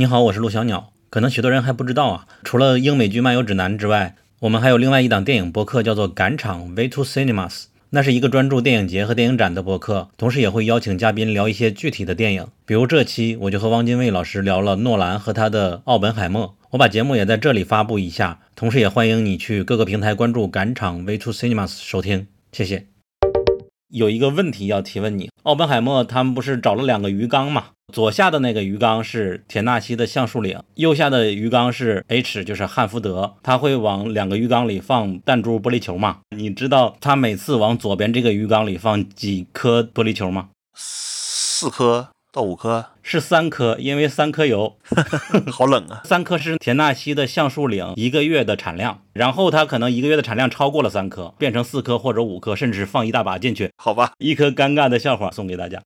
你好，我是陆小鸟。可能许多人还不知道啊，除了英美剧漫游指南之外，我们还有另外一档电影播客，叫做《赶场 V to Cinemas》。那是一个专注电影节和电影展的播客，同时也会邀请嘉宾聊一些具体的电影。比如这期我就和汪精卫老师聊了诺兰和他的《奥本海默》。我把节目也在这里发布一下，同时也欢迎你去各个平台关注《赶场 V to Cinemas》收听。谢谢。有一个问题要提问你，奥本海默他们不是找了两个鱼缸吗？左下的那个鱼缸是田纳西的橡树岭，右下的鱼缸是 H，就是汉福德。他会往两个鱼缸里放弹珠玻璃球吗？你知道他每次往左边这个鱼缸里放几颗玻璃球吗？四颗。到五颗是三颗，因为三颗油，好冷啊！三颗是田纳西的橡树岭一个月的产量，然后它可能一个月的产量超过了三颗，变成四颗或者五颗，甚至放一大把进去。好吧，一颗尴尬的笑话送给大家。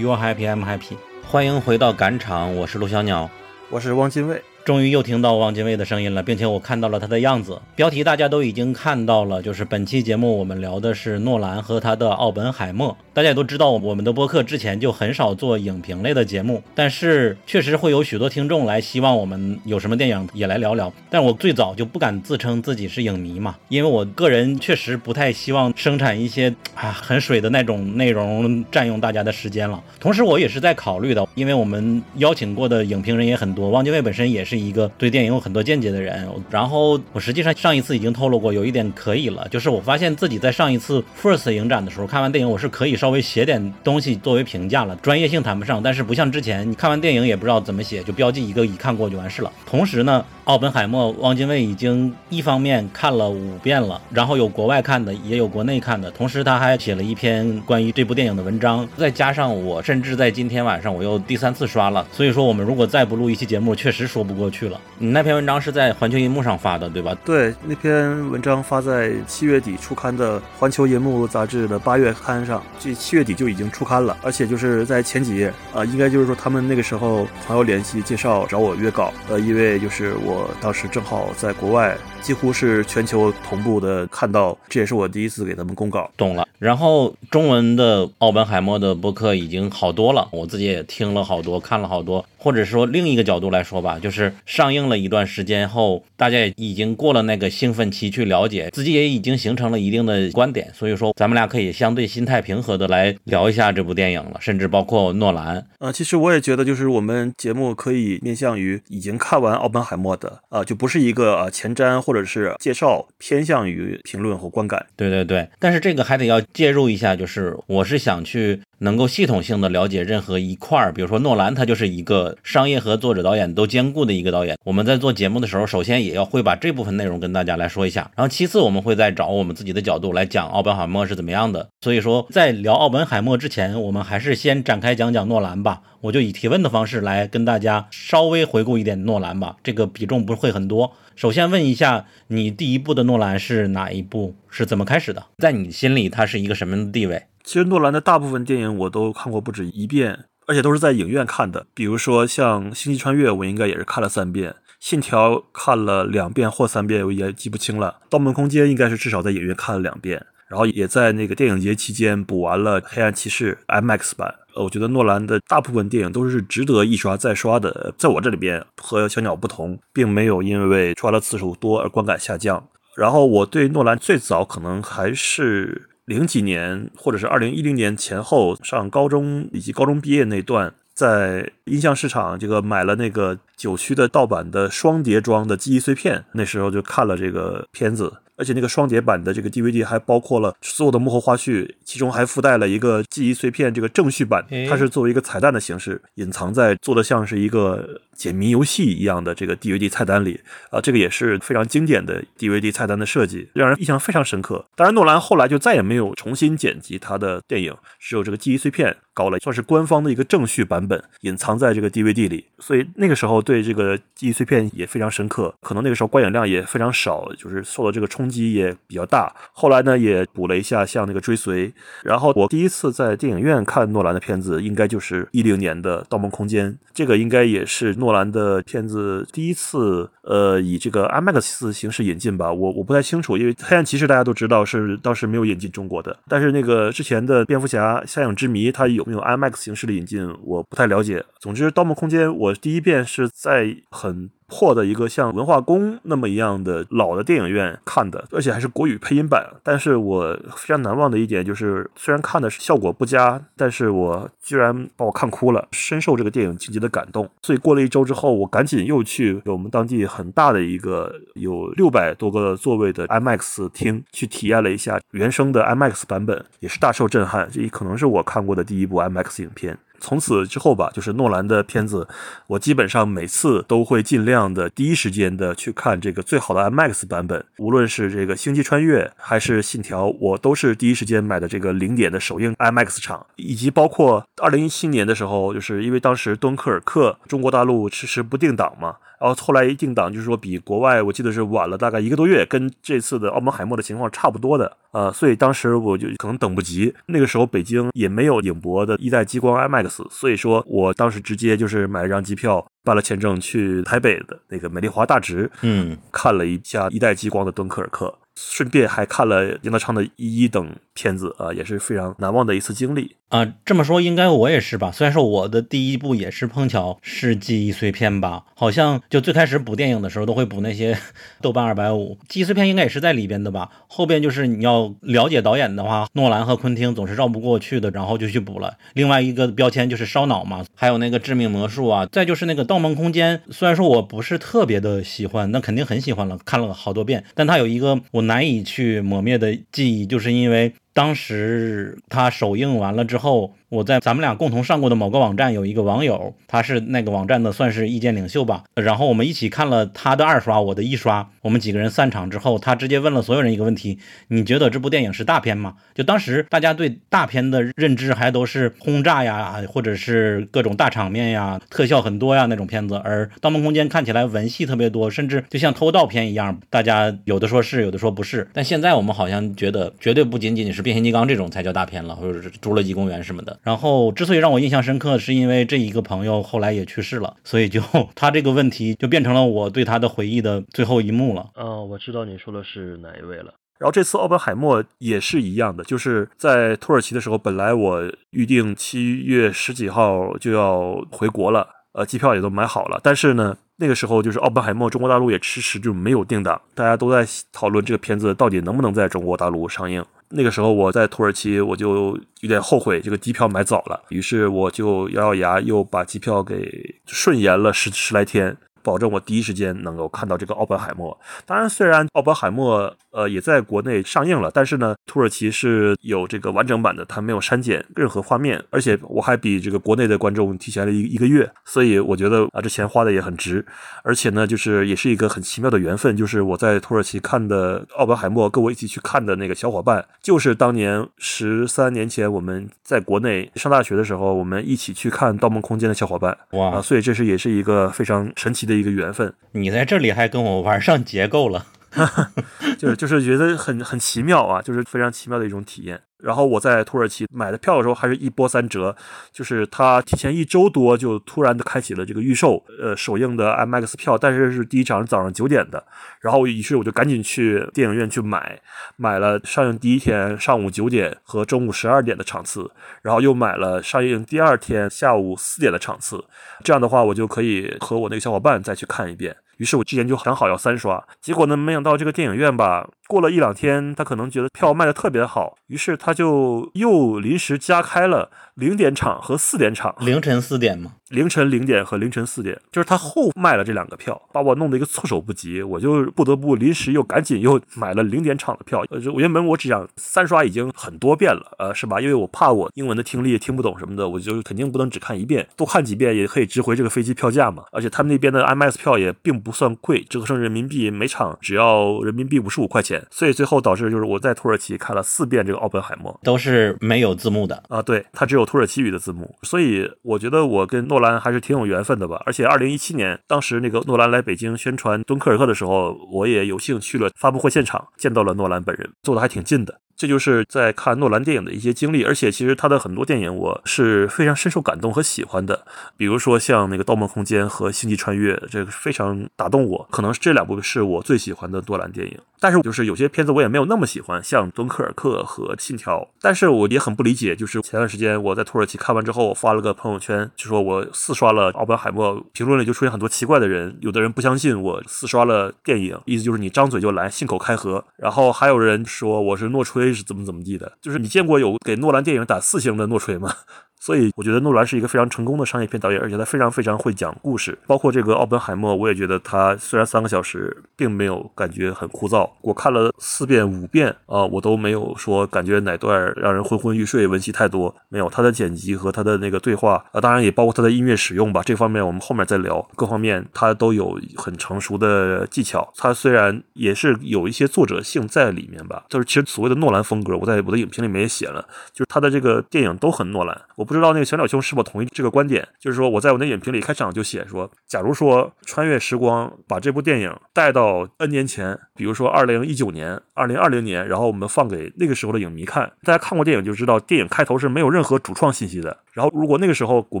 You are happy, I'm happy。欢迎回到赶场，我是陆小鸟，我是汪精卫。终于又听到汪精卫的声音了，并且我看到了他的样子。标题大家都已经看到了，就是本期节目我们聊的是诺兰和他的《奥本海默》。大家也都知道，我们的播客之前就很少做影评类的节目，但是确实会有许多听众来希望我们有什么电影也来聊聊。但我最早就不敢自称自己是影迷嘛，因为我个人确实不太希望生产一些啊很水的那种内容占用大家的时间了。同时，我也是在考虑的，因为我们邀请过的影评人也很多，汪精卫本身也是一个对电影有很多见解的人。然后我实际上上一次已经透露过，有一点可以了，就是我发现自己在上一次 First 影展的时候看完电影，我是可以稍微写点东西作为评价了，专业性谈不上，但是不像之前你看完电影也不知道怎么写，就标记一个已看过就完事了。同时呢。奥本海默，汪精卫已经一方面看了五遍了，然后有国外看的，也有国内看的，同时他还写了一篇关于这部电影的文章，再加上我，甚至在今天晚上我又第三次刷了。所以说，我们如果再不录一期节目，确实说不过去了。你那篇文章是在环球银幕上发的，对吧？对，那篇文章发在七月底出刊的环球银幕杂志的八月刊上，这七月底就已经出刊了，而且就是在前几页啊，应该就是说他们那个时候朋友联系介绍找我约稿，呃，因为就是我。我当时正好在国外。几乎是全球同步的看到，这也是我第一次给他们公告。懂了。然后中文的奥本海默的播客已经好多了，我自己也听了好多，看了好多。或者说另一个角度来说吧，就是上映了一段时间后，大家也已经过了那个兴奋期，去了解自己也已经形成了一定的观点。所以说，咱们俩可以相对心态平和的来聊一下这部电影了，甚至包括诺兰。呃，其实我也觉得，就是我们节目可以面向于已经看完奥本海默的，啊，就不是一个啊前瞻。或者是介绍偏向于评论和观感，对对对，但是这个还得要介入一下，就是我是想去。能够系统性的了解任何一块儿，比如说诺兰，他就是一个商业和作者导演都兼顾的一个导演。我们在做节目的时候，首先也要会把这部分内容跟大家来说一下，然后其次我们会再找我们自己的角度来讲奥本海默是怎么样的。所以说，在聊奥本海默之前，我们还是先展开讲讲诺兰吧。我就以提问的方式来跟大家稍微回顾一点诺兰吧，这个比重不会很多。首先问一下，你第一部的诺兰是哪一部？是怎么开始的？在你心里，他是一个什么样的地位？其实诺兰的大部分电影我都看过不止一遍，而且都是在影院看的。比如说像《星际穿越》，我应该也是看了三遍；《信条》看了两遍或三遍，我也记不清了。《盗梦空间》应该是至少在影院看了两遍，然后也在那个电影节期间补完了《黑暗骑士》IMAX 版。呃，我觉得诺兰的大部分电影都是值得一刷再刷的。在我这里边和小鸟不同，并没有因为刷的次数多而观感下降。然后我对诺兰最早可能还是。零几年，或者是二零一零年前后上高中以及高中毕业那段，在音像市场这个买了那个九区的盗版的双碟装的记忆碎片，那时候就看了这个片子，而且那个双碟版的这个 DVD 还包括了所有的幕后花絮，其中还附带了一个记忆碎片这个正序版，它是作为一个彩蛋的形式隐藏在做的像是一个。解谜游戏一样的这个 DVD 菜单里啊，这个也是非常经典的 DVD 菜单的设计，让人印象非常深刻。当然，诺兰后来就再也没有重新剪辑他的电影，只有这个记忆碎片搞了算是官方的一个正序版本，隐藏在这个 DVD 里。所以那个时候对这个记忆碎片也非常深刻，可能那个时候观影量也非常少，就是受到这个冲击也比较大。后来呢，也补了一下像那个追随。然后我第一次在电影院看诺兰的片子，应该就是一零年的《盗梦空间》，这个应该也是诺兰的片子第一次，呃，以这个 IMAX 形式引进吧。我我不太清楚，因为《黑暗骑士》大家都知道是当时没有引进中国的，但是那个之前的《蝙蝠侠：夏影之谜》它有没有 IMAX 形式的引进，我不太了解。总之，《盗梦空间》我第一遍是在很。破的一个像文化宫那么一样的老的电影院看的，而且还是国语配音版。但是我非常难忘的一点就是，虽然看的是效果不佳，但是我居然把我看哭了，深受这个电影情节的感动。所以过了一周之后，我赶紧又去我们当地很大的一个有六百多个座位的 IMAX 厅去体验了一下原声的 IMAX 版本，也是大受震撼。这可能是我看过的第一部 IMAX 影片。从此之后吧，就是诺兰的片子，我基本上每次都会尽量的第一时间的去看这个最好的 IMAX 版本。无论是这个《星际穿越》还是《信条》，我都是第一时间买的这个零点的首映 IMAX 场。以及包括二零一七年的时候，就是因为当时《敦刻尔克》中国大陆迟迟不定档嘛。然后后来一定档，就是说比国外我记得是晚了大概一个多月，跟这次的奥本海默的情况差不多的，呃，所以当时我就可能等不及。那个时候北京也没有影博的一代激光 IMAX，所以说我当时直接就是买了张机票，办了签证去台北的那个美丽华大直，嗯，看了一下一代激光的敦刻尔克。顺便还看了杨德昌的一等片子啊，也是非常难忘的一次经历啊。这么说应该我也是吧？虽然说我的第一部也是碰巧是记忆碎片吧，好像就最开始补电影的时候都会补那些 豆瓣二百五，记忆碎片应该也是在里边的吧？后边就是你要了解导演的话，诺兰和昆汀总是绕不过去的，然后就去补了。另外一个标签就是烧脑嘛，还有那个致命魔术啊，再就是那个盗梦空间。虽然说我不是特别的喜欢，那肯定很喜欢了，看了好多遍，但它有一个我。难以去抹灭的记忆，就是因为。当时他首映完了之后，我在咱们俩共同上过的某个网站有一个网友，他是那个网站的算是意见领袖吧。然后我们一起看了他的二刷，我的一刷。我们几个人散场之后，他直接问了所有人一个问题：你觉得这部电影是大片吗？就当时大家对大片的认知还都是轰炸呀，或者是各种大场面呀、特效很多呀那种片子。而《盗梦空间》看起来文戏特别多，甚至就像偷盗片一样，大家有的说是，有的说不是。但现在我们好像觉得，绝对不仅仅是。变形金刚这种才叫大片了，或者是侏罗纪公园什么的。然后之所以让我印象深刻，是因为这一个朋友后来也去世了，所以就 他这个问题就变成了我对他的回忆的最后一幕了。哦，我知道你说的是哪一位了。然后这次奥本海默也是一样的，就是在土耳其的时候，本来我预定七月十几号就要回国了，呃，机票也都买好了，但是呢。那个时候就是奥本海默，中国大陆也迟迟就没有定档，大家都在讨论这个片子到底能不能在中国大陆上映。那个时候我在土耳其，我就有点后悔这个机票买早了，于是我就咬咬牙又把机票给顺延了十十来天。保证我第一时间能够看到这个奥本海默。当然，虽然奥本海默呃也在国内上映了，但是呢，土耳其是有这个完整版的，它没有删减任何画面，而且我还比这个国内的观众提前了一一个月，所以我觉得啊，这钱花的也很值。而且呢，就是也是一个很奇妙的缘分，就是我在土耳其看的奥本海默，跟我一起去看的那个小伙伴，就是当年十三年前我们在国内上大学的时候，我们一起去看《盗梦空间》的小伙伴。哇，所以这是也是一个非常神奇的。的一个缘分，你在这里还跟我玩上结构了，就是就是觉得很很奇妙啊，就是非常奇妙的一种体验。然后我在土耳其买的票的时候，还是一波三折，就是他提前一周多就突然的开启了这个预售，呃，首映的 IMAX 票，但是是第一场是早上九点的，然后于是我就赶紧去电影院去买，买了上映第一天上午九点和中午十二点的场次，然后又买了上映第二天下午四点的场次，这样的话我就可以和我那个小伙伴再去看一遍。于是我之前就想好要三刷，结果呢，没想到这个电影院吧，过了一两天，他可能觉得票卖的特别好，于是他就又临时加开了零点场和四点场，凌晨四点嘛。凌晨零点和凌晨四点，就是他后卖了这两个票，把我弄得一个措手不及，我就不得不临时又赶紧又买了零点场的票。呃，我原本我只想三刷已经很多遍了，呃，是吧？因为我怕我英文的听力听不懂什么的，我就肯定不能只看一遍，多看几遍也可以值回这个飞机票价嘛。而且他们那边的 IMAX 票也并不算贵，折合成人民币每场只要人民币五十五块钱。所以最后导致就是我在土耳其看了四遍这个奥本海默，都是没有字幕的啊，对，它只有土耳其语的字幕。所以我觉得我跟诺诺兰还是挺有缘。缘分的吧，而且二零一七年，当时那个诺兰来北京宣传《敦刻尔克》的时候，我也有幸去了发布会现场，见到了诺兰本人，坐的还挺近的。这就是在看诺兰电影的一些经历，而且其实他的很多电影我是非常深受感动和喜欢的，比如说像那个《盗梦空间》和《星际穿越》，这个非常打动我，可能是这两部是我最喜欢的诺兰电影。但是就是有些片子我也没有那么喜欢，像《敦刻尔克》和《信条》，但是我也很不理解，就是前段时间我在土耳其看完之后，我发了个朋友圈，就说我四刷了《奥本海默》，评论里就出现很多奇怪的人，有的人不相信我四刷了电影，意思就是你张嘴就来，信口开河，然后还有人说我是诺吹。是怎么怎么地的？就是你见过有给诺兰电影打四星的诺吹吗？所以我觉得诺兰是一个非常成功的商业片导演，而且他非常非常会讲故事。包括这个奥本海默，我也觉得他虽然三个小时，并没有感觉很枯燥。我看了四遍五遍啊，我都没有说感觉哪段让人昏昏欲睡，文戏太多没有。他的剪辑和他的那个对话啊，当然也包括他的音乐使用吧。这方面我们后面再聊。各方面他都有很成熟的技巧。他虽然也是有一些作者性在里面吧，就是其实所谓的诺兰风格，我在我的影评里面也写了，就是他的这个电影都很诺兰。我。不知道那个小鸟兄是否同意这个观点？就是说，我在我的影评里开场就写说，假如说穿越时光把这部电影带到 N 年前，比如说二零一九年、二零二零年，然后我们放给那个时候的影迷看，大家看过电影就知道，电影开头是没有任何主创信息的。然后，如果那个时候我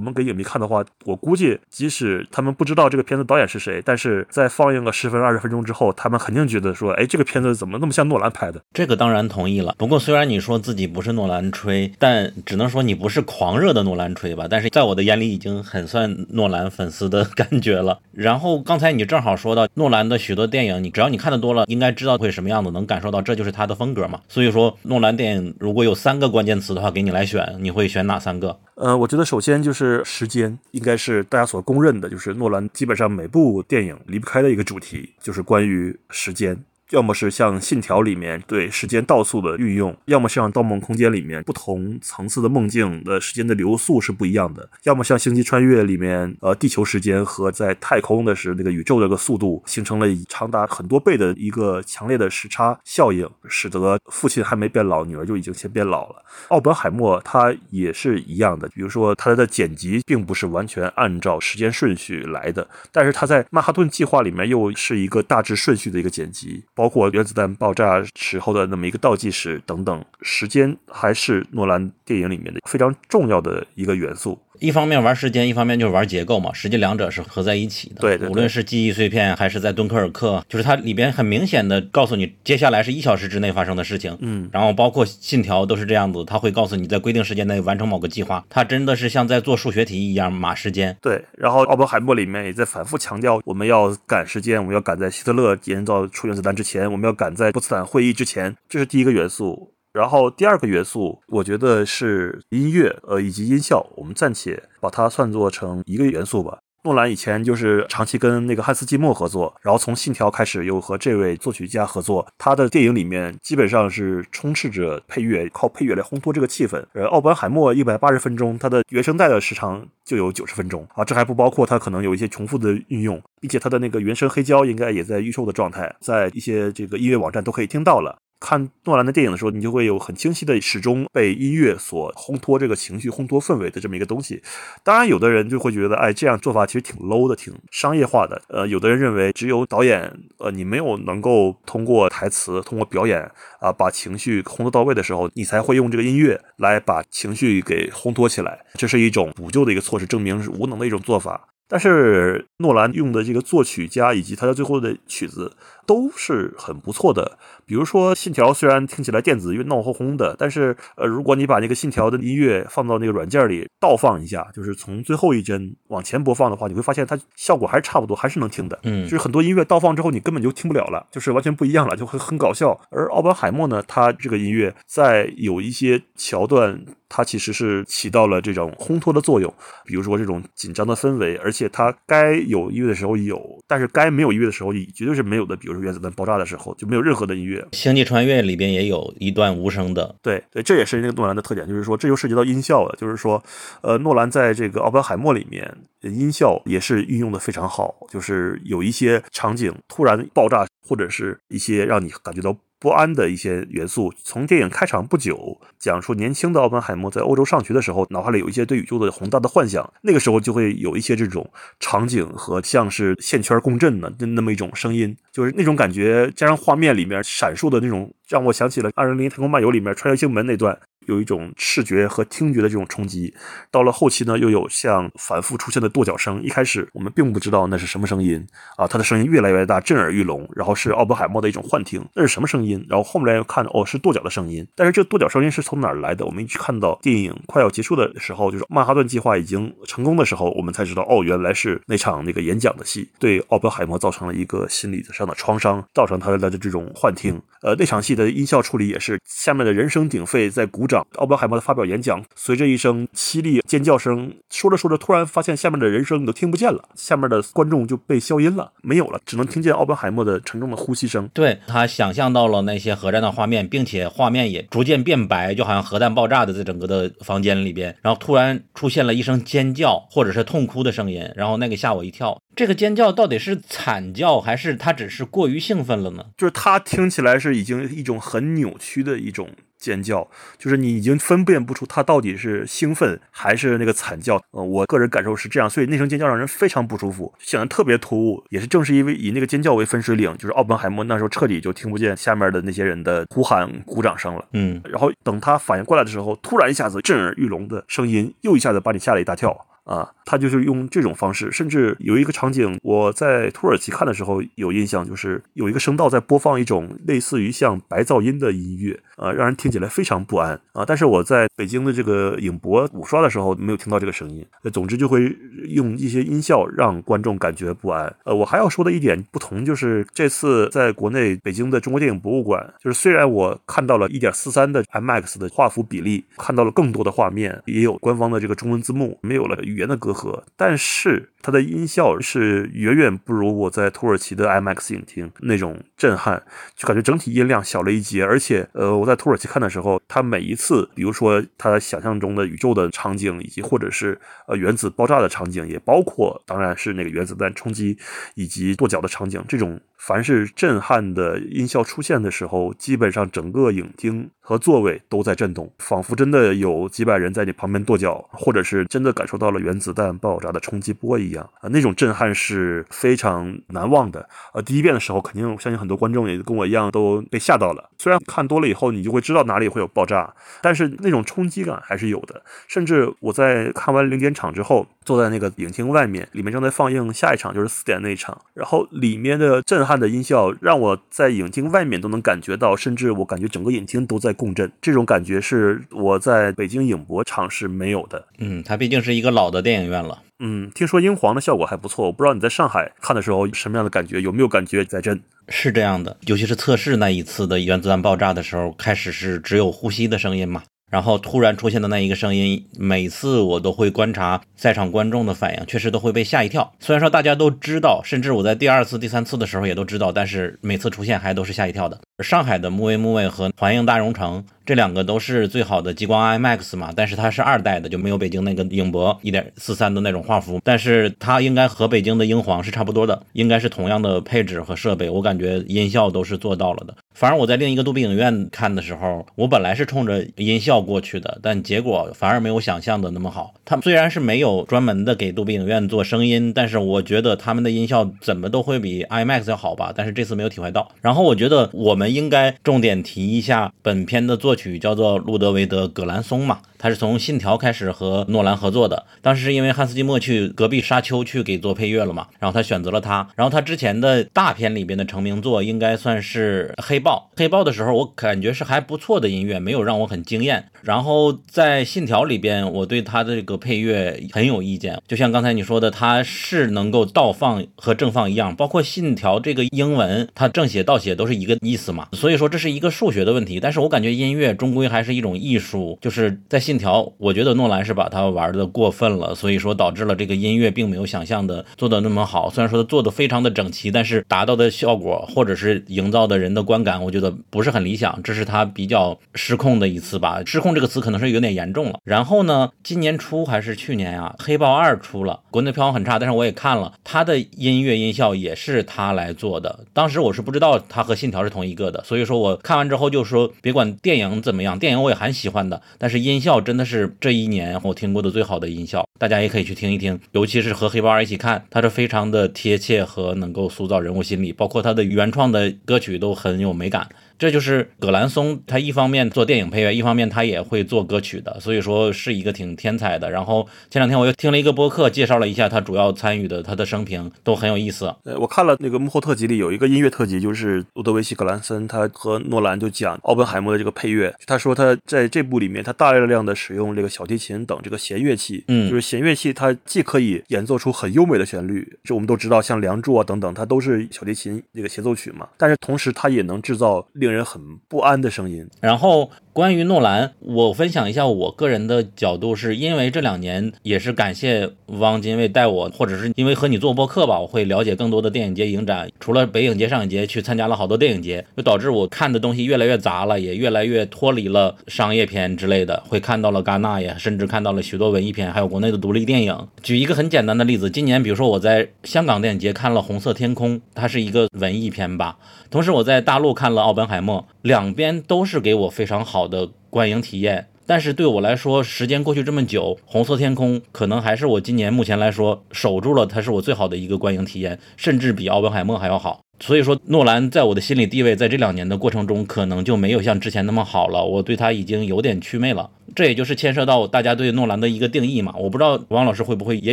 们给影迷看的话，我估计即使他们不知道这个片子导演是谁，但是在放映个十分二十分钟之后，他们肯定觉得说，哎，这个片子怎么那么像诺兰拍的？这个当然同意了。不过，虽然你说自己不是诺兰吹，但只能说你不是狂热的诺兰吹吧。但是在我的眼里，已经很算诺兰粉丝的 感觉了。然后刚才你正好说到诺兰的许多电影，你只要你看的多了，应该知道会什么样子，能感受到这就是他的风格嘛。所以说，诺兰电影如果有三个关键词的话，给你来选，你会选哪三个？呃，我觉得首先就是时间，应该是大家所公认的，就是诺兰基本上每部电影离不开的一个主题，就是关于时间。要么是像《信条》里面对时间倒速的运用，要么像《盗梦空间》里面不同层次的梦境的时间的流速是不一样的，要么像《星际穿越》里面，呃，地球时间和在太空的是那个宇宙这个速度形成了长达很多倍的一个强烈的时差效应，使得父亲还没变老，女儿就已经先变老了。奥本海默他也是一样的，比如说他的剪辑并不是完全按照时间顺序来的，但是他在曼哈顿计划里面又是一个大致顺序的一个剪辑。包括原子弹爆炸时候的那么一个倒计时等等，时间还是诺兰电影里面的非常重要的一个元素。一方面玩时间，一方面就是玩结构嘛，实际两者是合在一起的。对对，无论是记忆碎片，还是在敦刻尔克，就是它里边很明显的告诉你，接下来是一小时之内发生的事情。嗯，然后包括信条都是这样子，它会告诉你在规定时间内完成某个计划，它真的是像在做数学题一样码时间。对，然后奥本海默里面也在反复强调，我们要赶时间，我们要赶在希特勒建造出原子弹之前，我们要赶在波茨坦会议之前，这是第一个元素。然后第二个元素，我觉得是音乐，呃，以及音效，我们暂且把它算作成一个元素吧。诺兰以前就是长期跟那个汉斯季默合作，然后从《信条》开始又和这位作曲家合作，他的电影里面基本上是充斥着配乐，靠配乐来烘托这个气氛。呃，奥本海默一百八十分钟，它的原声带的时长就有九十分钟啊，这还不包括它可能有一些重复的运用，并且它的那个原声黑胶应该也在预售的状态，在一些这个音乐网站都可以听到了。看诺兰的电影的时候，你就会有很清晰的始终被音乐所烘托这个情绪、烘托氛围的这么一个东西。当然，有的人就会觉得，哎，这样做法其实挺 low 的，挺商业化的。呃，有的人认为，只有导演，呃，你没有能够通过台词、通过表演啊，把情绪烘托到位的时候，你才会用这个音乐来把情绪给烘托起来。这是一种补救的一个措施，证明是无能的一种做法。但是诺兰用的这个作曲家以及他的最后的曲子都是很不错的。比如说《信条》，虽然听起来电子乐闹哄哄的，但是呃，如果你把那个《信条》的音乐放到那个软件里倒放一下，就是从最后一帧往前播放的话，你会发现它效果还是差不多，还是能听的。嗯就是很多音乐倒放之后，你根本就听不了了，就是完全不一样了，就会很搞笑。而奥本海默呢，他这个音乐在有一些桥段，它其实是起到了这种烘托的作用，比如说这种紧张的氛围，而且它该有音乐的时候有，但是该没有音乐的时候也绝对是没有的。比如说原子弹爆炸的时候就没有任何的音乐。《星际穿越》里边也有一段无声的，对对，这也是那个诺兰的特点，就是说这就涉及到音效了，就是说，呃，诺兰在这个奥本海默里面，呃音效也是运用的非常好，就是有一些场景突然爆炸，或者是一些让你感觉到。不安的一些元素，从电影开场不久，讲述年轻的奥本海默在欧洲上学的时候，脑海里有一些对宇宙的宏大的幻想，那个时候就会有一些这种场景和像是线圈共振的那那么一种声音，就是那种感觉，加上画面里面闪烁的那种，让我想起了《二零零太空漫游》里面穿越星门那段。有一种视觉和听觉的这种冲击，到了后期呢，又有像反复出现的跺脚声。一开始我们并不知道那是什么声音啊，它的声音越来越大，震耳欲聋，然后是奥本海默的一种幻听，那是什么声音？然后后面又看哦，是跺脚的声音。但是这跺脚声音是从哪儿来的？我们一直看到电影快要结束的时候，就是曼哈顿计划已经成功的时候，我们才知道哦，原来是那场那个演讲的戏对奥本海默造成了一个心理上的创伤，造成他的这种幻听。呃，那场戏的音效处理也是下面的人声鼎沸在鼓掌，奥本海默的发表演讲，随着一声凄厉尖叫声，说着说着，突然发现下面的人声你都听不见了，下面的观众就被消音了，没有了，只能听见奥本海默的沉重的呼吸声。对他想象到了那些核战的画面，并且画面也逐渐变白，就好像核弹爆炸的在整个的房间里边，然后突然出现了一声尖叫或者是痛哭的声音，然后那个吓我一跳。这个尖叫到底是惨叫还是他只是过于兴奋了呢？就是他听起来是已经一种很扭曲的一种尖叫，就是你已经分辨不出他到底是兴奋还是那个惨叫。呃，我个人感受是这样，所以那声尖叫让人非常不舒服，显得特别突兀。也是正是因为以那个尖叫为分水岭，就是奥本海默那时候彻底就听不见下面的那些人的呼喊、鼓掌声了。嗯，然后等他反应过来的时候，突然一下子震耳欲聋的声音，又一下子把你吓了一大跳。啊，他就是用这种方式，甚至有一个场景，我在土耳其看的时候有印象，就是有一个声道在播放一种类似于像白噪音的音乐，啊，让人听起来非常不安啊。但是我在北京的这个影博五刷的时候没有听到这个声音，总之就会用一些音效让观众感觉不安。呃，我还要说的一点不同就是，这次在国内北京的中国电影博物馆，就是虽然我看到了一点四三的 IMAX 的画幅比例，看到了更多的画面，也有官方的这个中文字幕，没有了言的隔阂，但是它的音效是远远不如我在土耳其的 IMAX 影厅那种震撼，就感觉整体音量小了一截。而且，呃，我在土耳其看的时候，它每一次，比如说他想象中的宇宙的场景，以及或者是呃原子爆炸的场景，也包括当然是那个原子弹冲击以及跺脚的场景，这种凡是震撼的音效出现的时候，基本上整个影厅和座位都在震动，仿佛真的有几百人在你旁边跺脚，或者是真的感受到了原子弹爆炸的冲击波一样啊、那种震撼是非常难忘的。呃，第一遍的时候，肯定相信很多观众也跟我一样都被吓到了。虽然看多了以后，你就会知道哪里会有爆炸，但是那种冲击感还是有的。甚至我在看完零点场之后，坐在那个影厅外面，里面正在放映下一场，就是四点那一场，然后里面的震撼的音效让我在影厅外面都能感觉到，甚至我感觉整个影厅都在共振。这种感觉是我在北京影博场是没有的。嗯，它毕竟是一个老的电影院了。嗯，听说英皇的效果还不错，我不知道你在上海看的时候什么样的感觉，有没有感觉在震？是这样的，尤其是测试那一次的原子弹爆炸的时候，开始是只有呼吸的声音嘛，然后突然出现的那一个声音，每次我都会观察在场观众的反应，确实都会被吓一跳。虽然说大家都知道，甚至我在第二次、第三次的时候也都知道，但是每次出现还都是吓一跳的。上海的木卫木卫和环映大融城这两个都是最好的激光 IMAX 嘛，但是它是二代的，就没有北京那个影博一点四三的那种画幅，但是它应该和北京的英皇是差不多的，应该是同样的配置和设备，我感觉音效都是做到了的。反而我在另一个杜比影院看的时候，我本来是冲着音效过去的，但结果反而没有想象的那么好。他们虽然是没有专门的给杜比影院做声音，但是我觉得他们的音效怎么都会比 IMAX 要好吧，但是这次没有体会到。然后我觉得我们应该重点提一下本片的作曲叫做路德维德·葛兰松嘛，他是从《信条》开始和诺兰合作的，当时是因为汉斯季默去隔壁沙丘去给做配乐了嘛，然后他选择了他。然后他之前的大片里边的成名作应该算是《黑豹》，《黑豹》的时候我感觉是还不错的音乐，没有让我很惊艳。然后在《信条》里边，我对他的这个配乐很有意见，就像刚才你说的，他是能够倒放和正放一样，包括《信条》这个英文，它正写倒写都是一个意思嘛，所以说这是一个数学的问题。但是我感觉音乐终归还是一种艺术，就是在《信条》，我觉得诺兰是把它玩的过分了，所以说导致了这个音乐并没有想象的做的那么好。虽然说他做的非常的整齐，但是达到的效果或者是营造的人的观感，我觉得不是很理想。这是他比较失控的一次吧，失控这个词可能是有点严重了。然后呢，今年初还是去年啊，《黑豹二》出了，国内票房很差，但是我也看了，他的音乐音效也是他来做的。当时我是不知道他和《信条》是同一个的，所以说我看完之后就说，别管电影怎么样，电影我也很喜欢的，但是音效真的是这一年我听过的最好的音效，大家也可以去听一听，尤其是和《黑豹二》一起看，它是非常的贴切和能够塑造人物心理，包括它的原创的歌曲都很有美感。这就是葛兰松，他一方面做电影配乐，一方面他也会做歌曲的，所以说是一个挺天才的。然后前两天我又听了一个播客，介绍了一下他主要参与的他的生平，都很有意思。呃，我看了那个幕后特辑里有一个音乐特辑，就是路德维希·格兰森，他和诺兰就讲奥本海默的这个配乐。他说他在这部里面，他大量的使用这个小提琴等这个弦乐器，嗯就是弦乐器，它既可以演奏出很优美的旋律，这我们都知道，像《梁祝》啊等等，它都是小提琴那个协奏曲嘛。但是同时，它也能制造令人很不安的声音。然后关于诺兰，我分享一下我个人的角度，是因为这两年也是感谢汪精卫带我，或者是因为和你做播客吧，我会了解更多的电影节影展。除了北影节、上影节，去参加了好多电影节，就导致我看的东西越来越杂了，也越来越脱离了商业片之类的，会看到了戛纳也，甚至看到了许多文艺片，还有国内的独立电影。举一个很简单的例子，今年比如说我在香港电影节看了《红色天空》，它是一个文艺片吧，同时我在大陆看了《奥本海默》，两边都是给我非常好的观影体验。但是对我来说，时间过去这么久，《红色天空》可能还是我今年目前来说守住了，它是我最好的一个观影体验，甚至比《奥本海默》还要好。所以说，诺兰在我的心理地位，在这两年的过程中，可能就没有像之前那么好了。我对他已经有点祛魅了。这也就是牵涉到大家对诺兰的一个定义嘛。我不知道王老师会不会也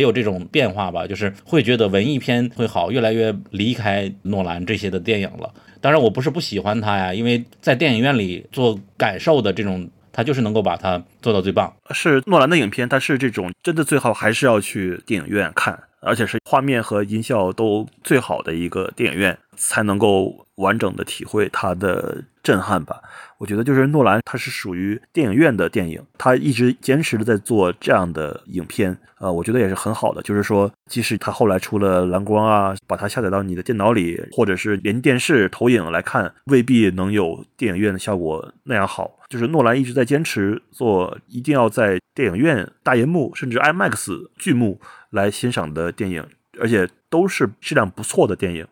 有这种变化吧，就是会觉得文艺片会好，越来越离开诺兰这些的电影了。当然，我不是不喜欢他呀，因为在电影院里做感受的这种，他就是能够把它做到最棒。是诺兰的影片，它是这种真的最好还是要去电影院看，而且是画面和音效都最好的一个电影院，才能够完整的体会它的震撼吧。我觉得就是诺兰，他是属于电影院的电影，他一直坚持的在做这样的影片，呃，我觉得也是很好的。就是说，即使他后来出了蓝光啊，把它下载到你的电脑里，或者是连电视投影来看，未必能有电影院的效果那样好。就是诺兰一直在坚持做，一定要在电影院大银幕甚至 IMAX 巨幕来欣赏的电影，而且都是质量不错的电影。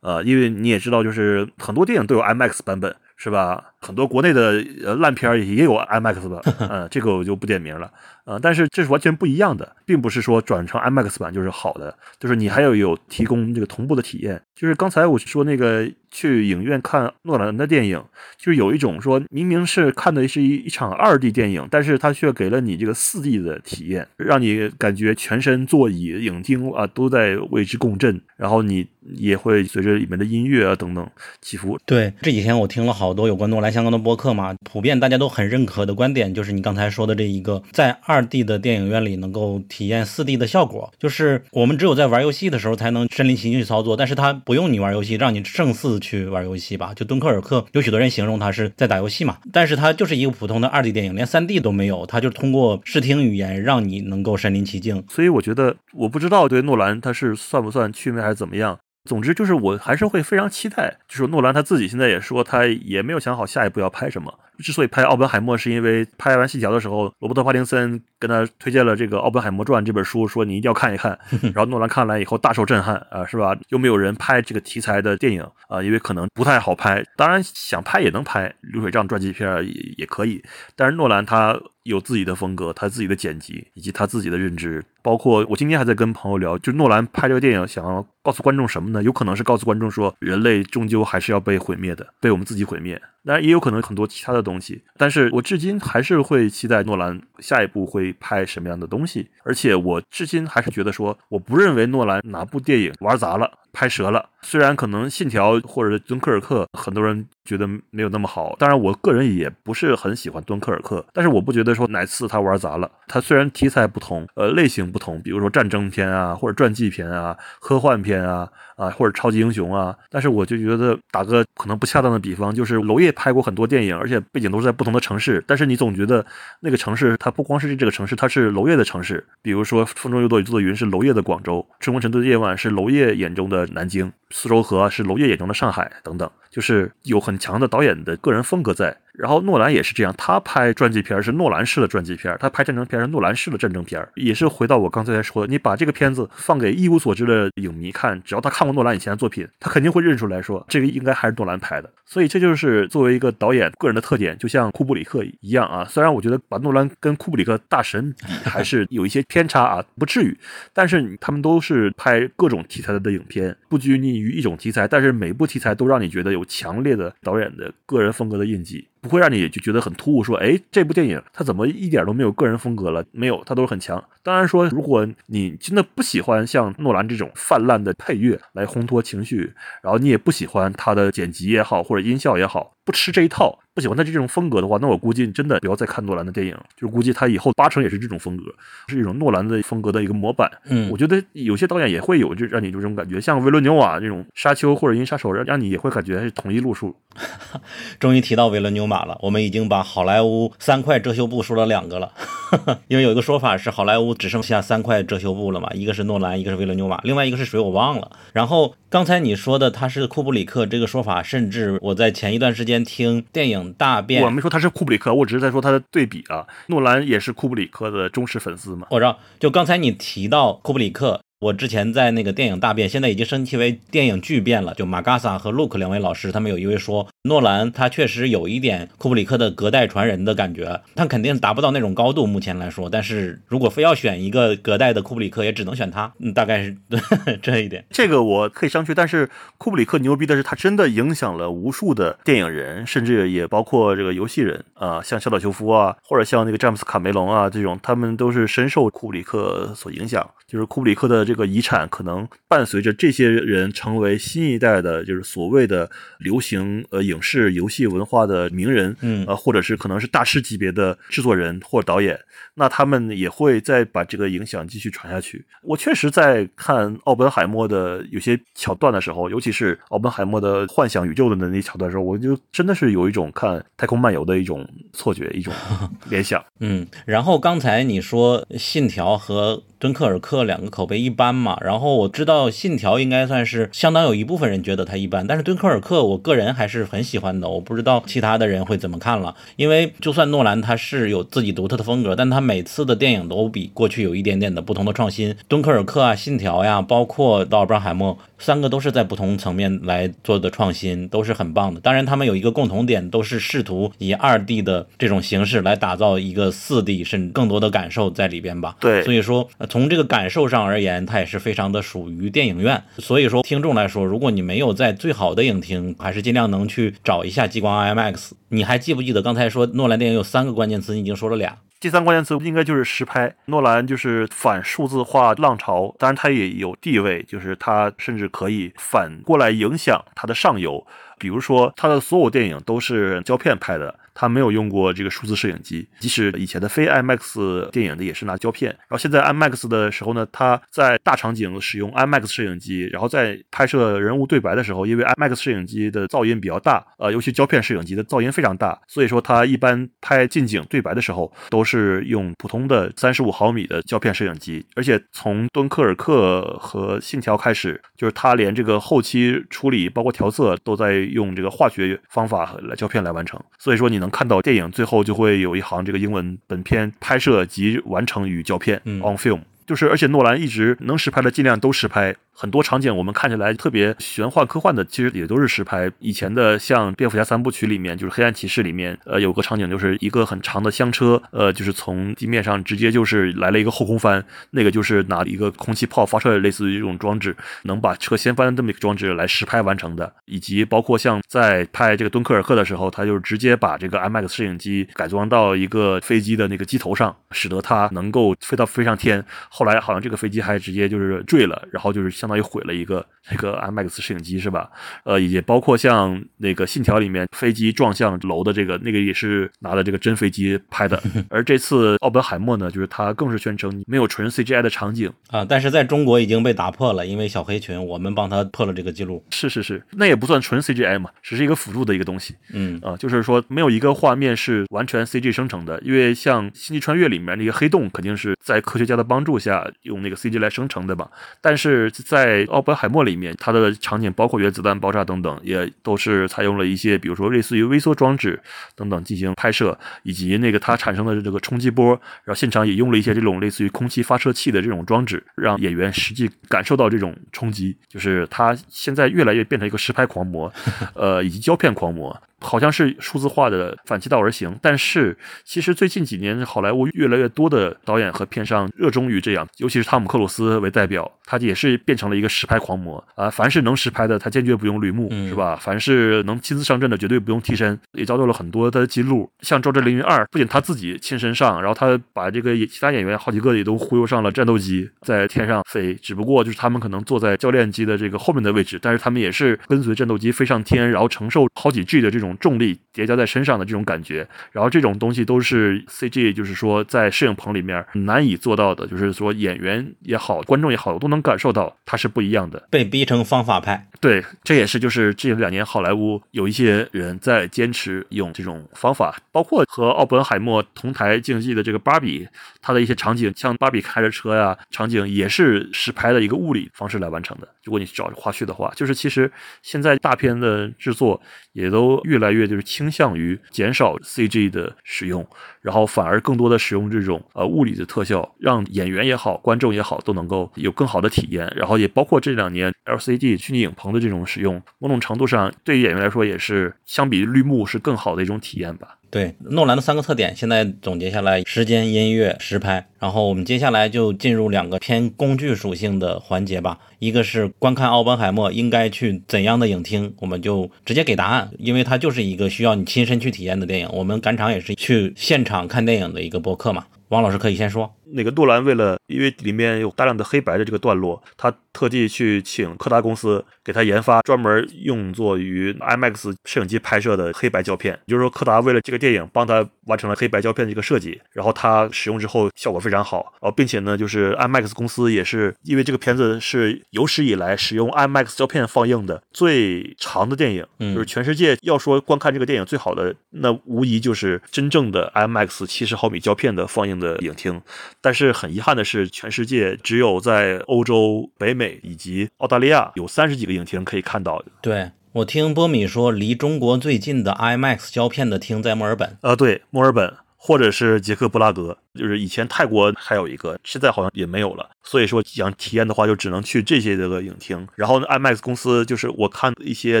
呃，因为你也知道，就是很多电影都有 IMAX 版本，是吧？很多国内的呃烂片儿也有 IMAX 版，呃，这个我就不点名了。呃，但是这是完全不一样的，并不是说转成 IMAX 版就是好的，就是你还要有提供这个同步的体验。就是刚才我说那个去影院看诺兰的电影，就是有一种说明明是看的是一一场二 D 电影，但是它却给了你这个四 D 的体验，让你感觉全身座椅、影厅啊都在为之共振，然后你也会随着里面的音乐啊等等起伏。对，这几天我听了好多有关诺兰相关的播客嘛，普遍大家都很认可的观点就是你刚才说的这一个，在二 D 的电影院里能够体验四 D 的效果，就是我们只有在玩游戏的时候才能身临其境去操作，但是它不用你玩游戏，让你胜似去玩游戏吧。就敦刻尔克，有许多人形容它是在打游戏嘛，但是它就是一个普通的二 D 电影，连三 D 都没有，它就通过视听语言让你能够身临其境。所以我觉得，我不知道对诺兰他是算不算祛魅还是怎么样。总之就是，我还是会非常期待。就是诺兰他自己现在也说，他也没有想好下一步要拍什么。之所以拍《奥本海默》，是因为拍完《信条》的时候，罗伯特·帕丁森跟他推荐了这个《奥本海默传》这本书，说你一定要看一看。然后诺兰看完以后大受震撼啊，是吧？又没有人拍这个题材的电影啊，因为可能不太好拍。当然想拍也能拍，流水账传记片也也可以。但是诺兰他有自己的风格，他自己的剪辑以及他自己的认知。包括我今天还在跟朋友聊，就诺兰拍这个电影，想要告诉观众什么呢？有可能是告诉观众说，人类终究还是要被毁灭的，被我们自己毁灭。当然也有可能很多其他的东西。但是我至今还是会期待诺兰下一步会拍什么样的东西，而且我至今还是觉得说，我不认为诺兰哪部电影玩砸了。拍折了，虽然可能《信条》或者《敦刻尔克》，很多人觉得没有那么好。当然，我个人也不是很喜欢《敦刻尔克》，但是我不觉得说哪次他玩砸了。他虽然题材不同，呃，类型不同，比如说战争片啊，或者传记片啊，科幻片啊，啊，或者超级英雄啊，但是我就觉得打个可能不恰当的比方，就是娄烨拍过很多电影，而且背景都是在不同的城市，但是你总觉得那个城市它不光是这个城市，它是娄烨的城市。比如说《风中有朵雨做的云》是娄烨的广州，《春风沉醉的夜晚》是娄烨眼中的南京。苏州河是娄烨眼中的上海等等，就是有很强的导演的个人风格在。然后诺兰也是这样，他拍传记片是诺兰式的传记片，他拍战争片是诺兰式的战争片，也是回到我刚才说的，你把这个片子放给一无所知的影迷看，只要他看过诺兰以前的作品，他肯定会认出来说这个应该还是诺兰拍的。所以这就是作为一个导演个人的特点，就像库布里克一样啊。虽然我觉得把诺兰跟库布里克大神比 还是有一些偏差啊，不至于，但是他们都是拍各种题材的影片，不拘泥于一种题材，但是每部题材都让你觉得有强烈的导演的个人风格的印记。不会让你就觉得很突兀，说，哎，这部电影它怎么一点都没有个人风格了？没有，它都是很强。当然说，如果你真的不喜欢像诺兰这种泛滥的配乐来烘托情绪，然后你也不喜欢他的剪辑也好，或者音效也好。不吃这一套，不喜欢他这种风格的话，那我估计真的不要再看诺兰的电影，就是估计他以后八成也是这种风格，是一种诺兰的风格的一个模板。嗯，我觉得有些导演也会有这让你这种感觉，像维伦纽瓦这种《沙丘》或者《银杀手》，让让你也会感觉是同一路数。终于提到维伦纽瓦了，我们已经把好莱坞三块遮羞布说了两个了，因为有一个说法是好莱坞只剩下三块遮羞布了嘛，一个是诺兰，一个是维伦纽瓦，另外一个是谁我忘了。然后刚才你说的他是库布里克这个说法，甚至我在前一段时间。听电影大变，我没说他是库布里克，我只是在说他的对比啊。诺兰也是库布里克的忠实粉丝嘛。我知道，就刚才你提到库布里克。我之前在那个电影大变，现在已经升级为电影巨变了。就马嘎萨和 Look 两位老师，他们有一位说，诺兰他确实有一点库布里克的隔代传人的感觉，他肯定达不到那种高度，目前来说。但是如果非要选一个隔代的库布里克，也只能选他。嗯，大概是 这一点。这个我可以上去，但是库布里克牛逼的是，他真的影响了无数的电影人，甚至也包括这个游戏人啊，像小岛秀夫啊，或者像那个詹姆斯卡梅隆啊这种，他们都是深受库布里克所影响。就是库布里克的这个遗产，可能伴随着这些人成为新一代的，就是所谓的流行呃影视游戏文化的名人，嗯，呃，或者是可能是大师级别的制作人或导演，那他们也会再把这个影响继续传下去。我确实在看奥本海默的有些桥段的时候，尤其是奥本海默的幻想宇宙的那那桥段的时候，我就真的是有一种看太空漫游的一种错觉，一种 联想。嗯，然后刚才你说信条和。敦刻尔克两个口碑一般嘛，然后我知道信条应该算是相当有一部分人觉得它一般，但是敦刻尔克我个人还是很喜欢的，我不知道其他的人会怎么看了。因为就算诺兰他是有自己独特的风格，但他每次的电影都比过去有一点点的不同的创新。敦刻尔克啊，信条呀，包括道尔·布海默，三个都是在不同层面来做的创新，都是很棒的。当然，他们有一个共同点，都是试图以二 D 的这种形式来打造一个四 D 甚至更多的感受在里边吧。对，所以说。从这个感受上而言，它也是非常的属于电影院。所以说，听众来说，如果你没有在最好的影厅，还是尽量能去找一下激光 IMAX。你还记不记得刚才说诺兰电影有三个关键词？你已经说了俩。第三关键词应该就是实拍。诺兰就是反数字化浪潮，当然他也有地位，就是他甚至可以反过来影响他的上游。比如说，他的所有电影都是胶片拍的。他没有用过这个数字摄影机，即使以前的非 IMAX 电影的也是拿胶片。然后现在 IMAX 的时候呢，他在大场景使用 IMAX 摄影机，然后在拍摄人物对白的时候，因为 IMAX 摄影机的噪音比较大，呃，尤其胶片摄影机的噪音非常大，所以说他一般拍近景对白的时候都是用普通的三十五毫米的胶片摄影机。而且从敦刻尔克和信条开始，就是他连这个后期处理包括调色都在用这个化学方法来胶片来完成。所以说你能。看到电影最后就会有一行这个英文，本片拍摄及完成与胶片，on film。就是而且诺兰一直能实拍的尽量都实拍。很多场景我们看起来特别玄幻科幻的，其实也都是实拍。以前的像蝙蝠侠三部曲里面，就是黑暗骑士里面，呃，有个场景就是一个很长的厢车，呃，就是从地面上直接就是来了一个后空翻，那个就是拿一个空气炮发射类似于这种装置，能把车掀翻的这么一个装置来实拍完成的。以及包括像在拍这个敦刻尔克的时候，他就是直接把这个 IMAX 摄影机改装到一个飞机的那个机头上，使得它能够飞到飞上天。后来好像这个飞机还直接就是坠了，然后就是相当于毁了一个 这个 IMAX 摄影机是吧？呃，也包括像那个《信条》里面飞机撞向楼的这个那个也是拿的这个真飞机拍的。而这次奥本海默呢，就是他更是宣称没有纯 CGI 的场景啊，但是在中国已经被打破了，因为小黑群我们帮他破了这个记录。是是是，那也不算纯 CGI 嘛，只是一个辅助的一个东西。嗯啊，就是说没有一个画面是完全 CG 生成的，因为像《星际穿越》里面那个黑洞肯定是在科学家的帮助下用那个 CG 来生成的吧。但是在奥本海默里面，它的场景包括原子弹爆炸等等，也都是采用了一些，比如说类似于微缩装置等等进行拍摄，以及那个它产生的这个冲击波，然后现场也用了一些这种类似于空气发射器的这种装置，让演员实际感受到这种冲击。就是它现在越来越变成一个实拍狂魔，呃，以及胶片狂魔。好像是数字化的反其道而行，但是其实最近几年好莱坞越来越多的导演和片商热衷于这样，尤其是汤姆克鲁斯为代表，他也是变成了一个实拍狂魔啊！凡是能实拍的，他坚决不用绿幕，是吧？凡是能亲自上阵的，绝对不用替身，也造就了很多的记录。像《周战凌云二》，不仅他自己亲身上，然后他把这个其他演员好几个也都忽悠上了战斗机，在天上飞。只不过就是他们可能坐在教练机的这个后面的位置，但是他们也是跟随战斗机飞上天，然后承受好几 G 的这种。重力叠加在身上的这种感觉，然后这种东西都是 CG，就是说在摄影棚里面难以做到的，就是说演员也好，观众也好，都能感受到它是不一样的。被逼成方法派，对，这也是就是这两年好莱坞有一些人在坚持用这种方法，包括和奥本海默同台竞技的这个芭比，它的一些场景，像芭比开着车呀，场景也是实拍的一个物理方式来完成的。如果你找花絮的话，就是其实现在大片的制作也都越越来越就是倾向于减少 CG 的使用，然后反而更多的使用这种呃物理的特效，让演员也好，观众也好都能够有更好的体验。然后也包括这两年 LCD 虚拟影棚的这种使用，某种程度上对于演员来说也是相比绿幕是更好的一种体验吧。对诺兰的三个特点，现在总结下来：时间、音乐、实拍。然后我们接下来就进入两个偏工具属性的环节吧。一个是观看《奥本海默》应该去怎样的影厅，我们就直接给答案，因为它就是一个需要你亲身去体验的电影。我们赶场也是去现场看电影的一个播客嘛。王老师可以先说。那个诺兰为了，因为里面有大量的黑白的这个段落，他特地去请柯达公司给他研发专门用作于 IMAX 摄影机拍摄的黑白胶片。也就是说，柯达为了这个电影帮他完成了黑白胶片的一个设计，然后他使用之后效果非常好。然后并且呢，就是 IMAX 公司也是因为这个片子是有史以来使用 IMAX 胶片放映的最长的电影，就是全世界要说观看这个电影最好的，那无疑就是真正的 IMAX 七十毫米胶片的放映的影厅。但是很遗憾的是，全世界只有在欧洲、北美以及澳大利亚有三十几个影厅可以看到。对我听波米说，离中国最近的 IMAX 胶片的厅在墨尔本。呃，对，墨尔本或者是捷克布拉格。就是以前泰国还有一个，现在好像也没有了。所以说想体验的话，就只能去这些这个影厅。然后呢 IMAX 公司就是我看一些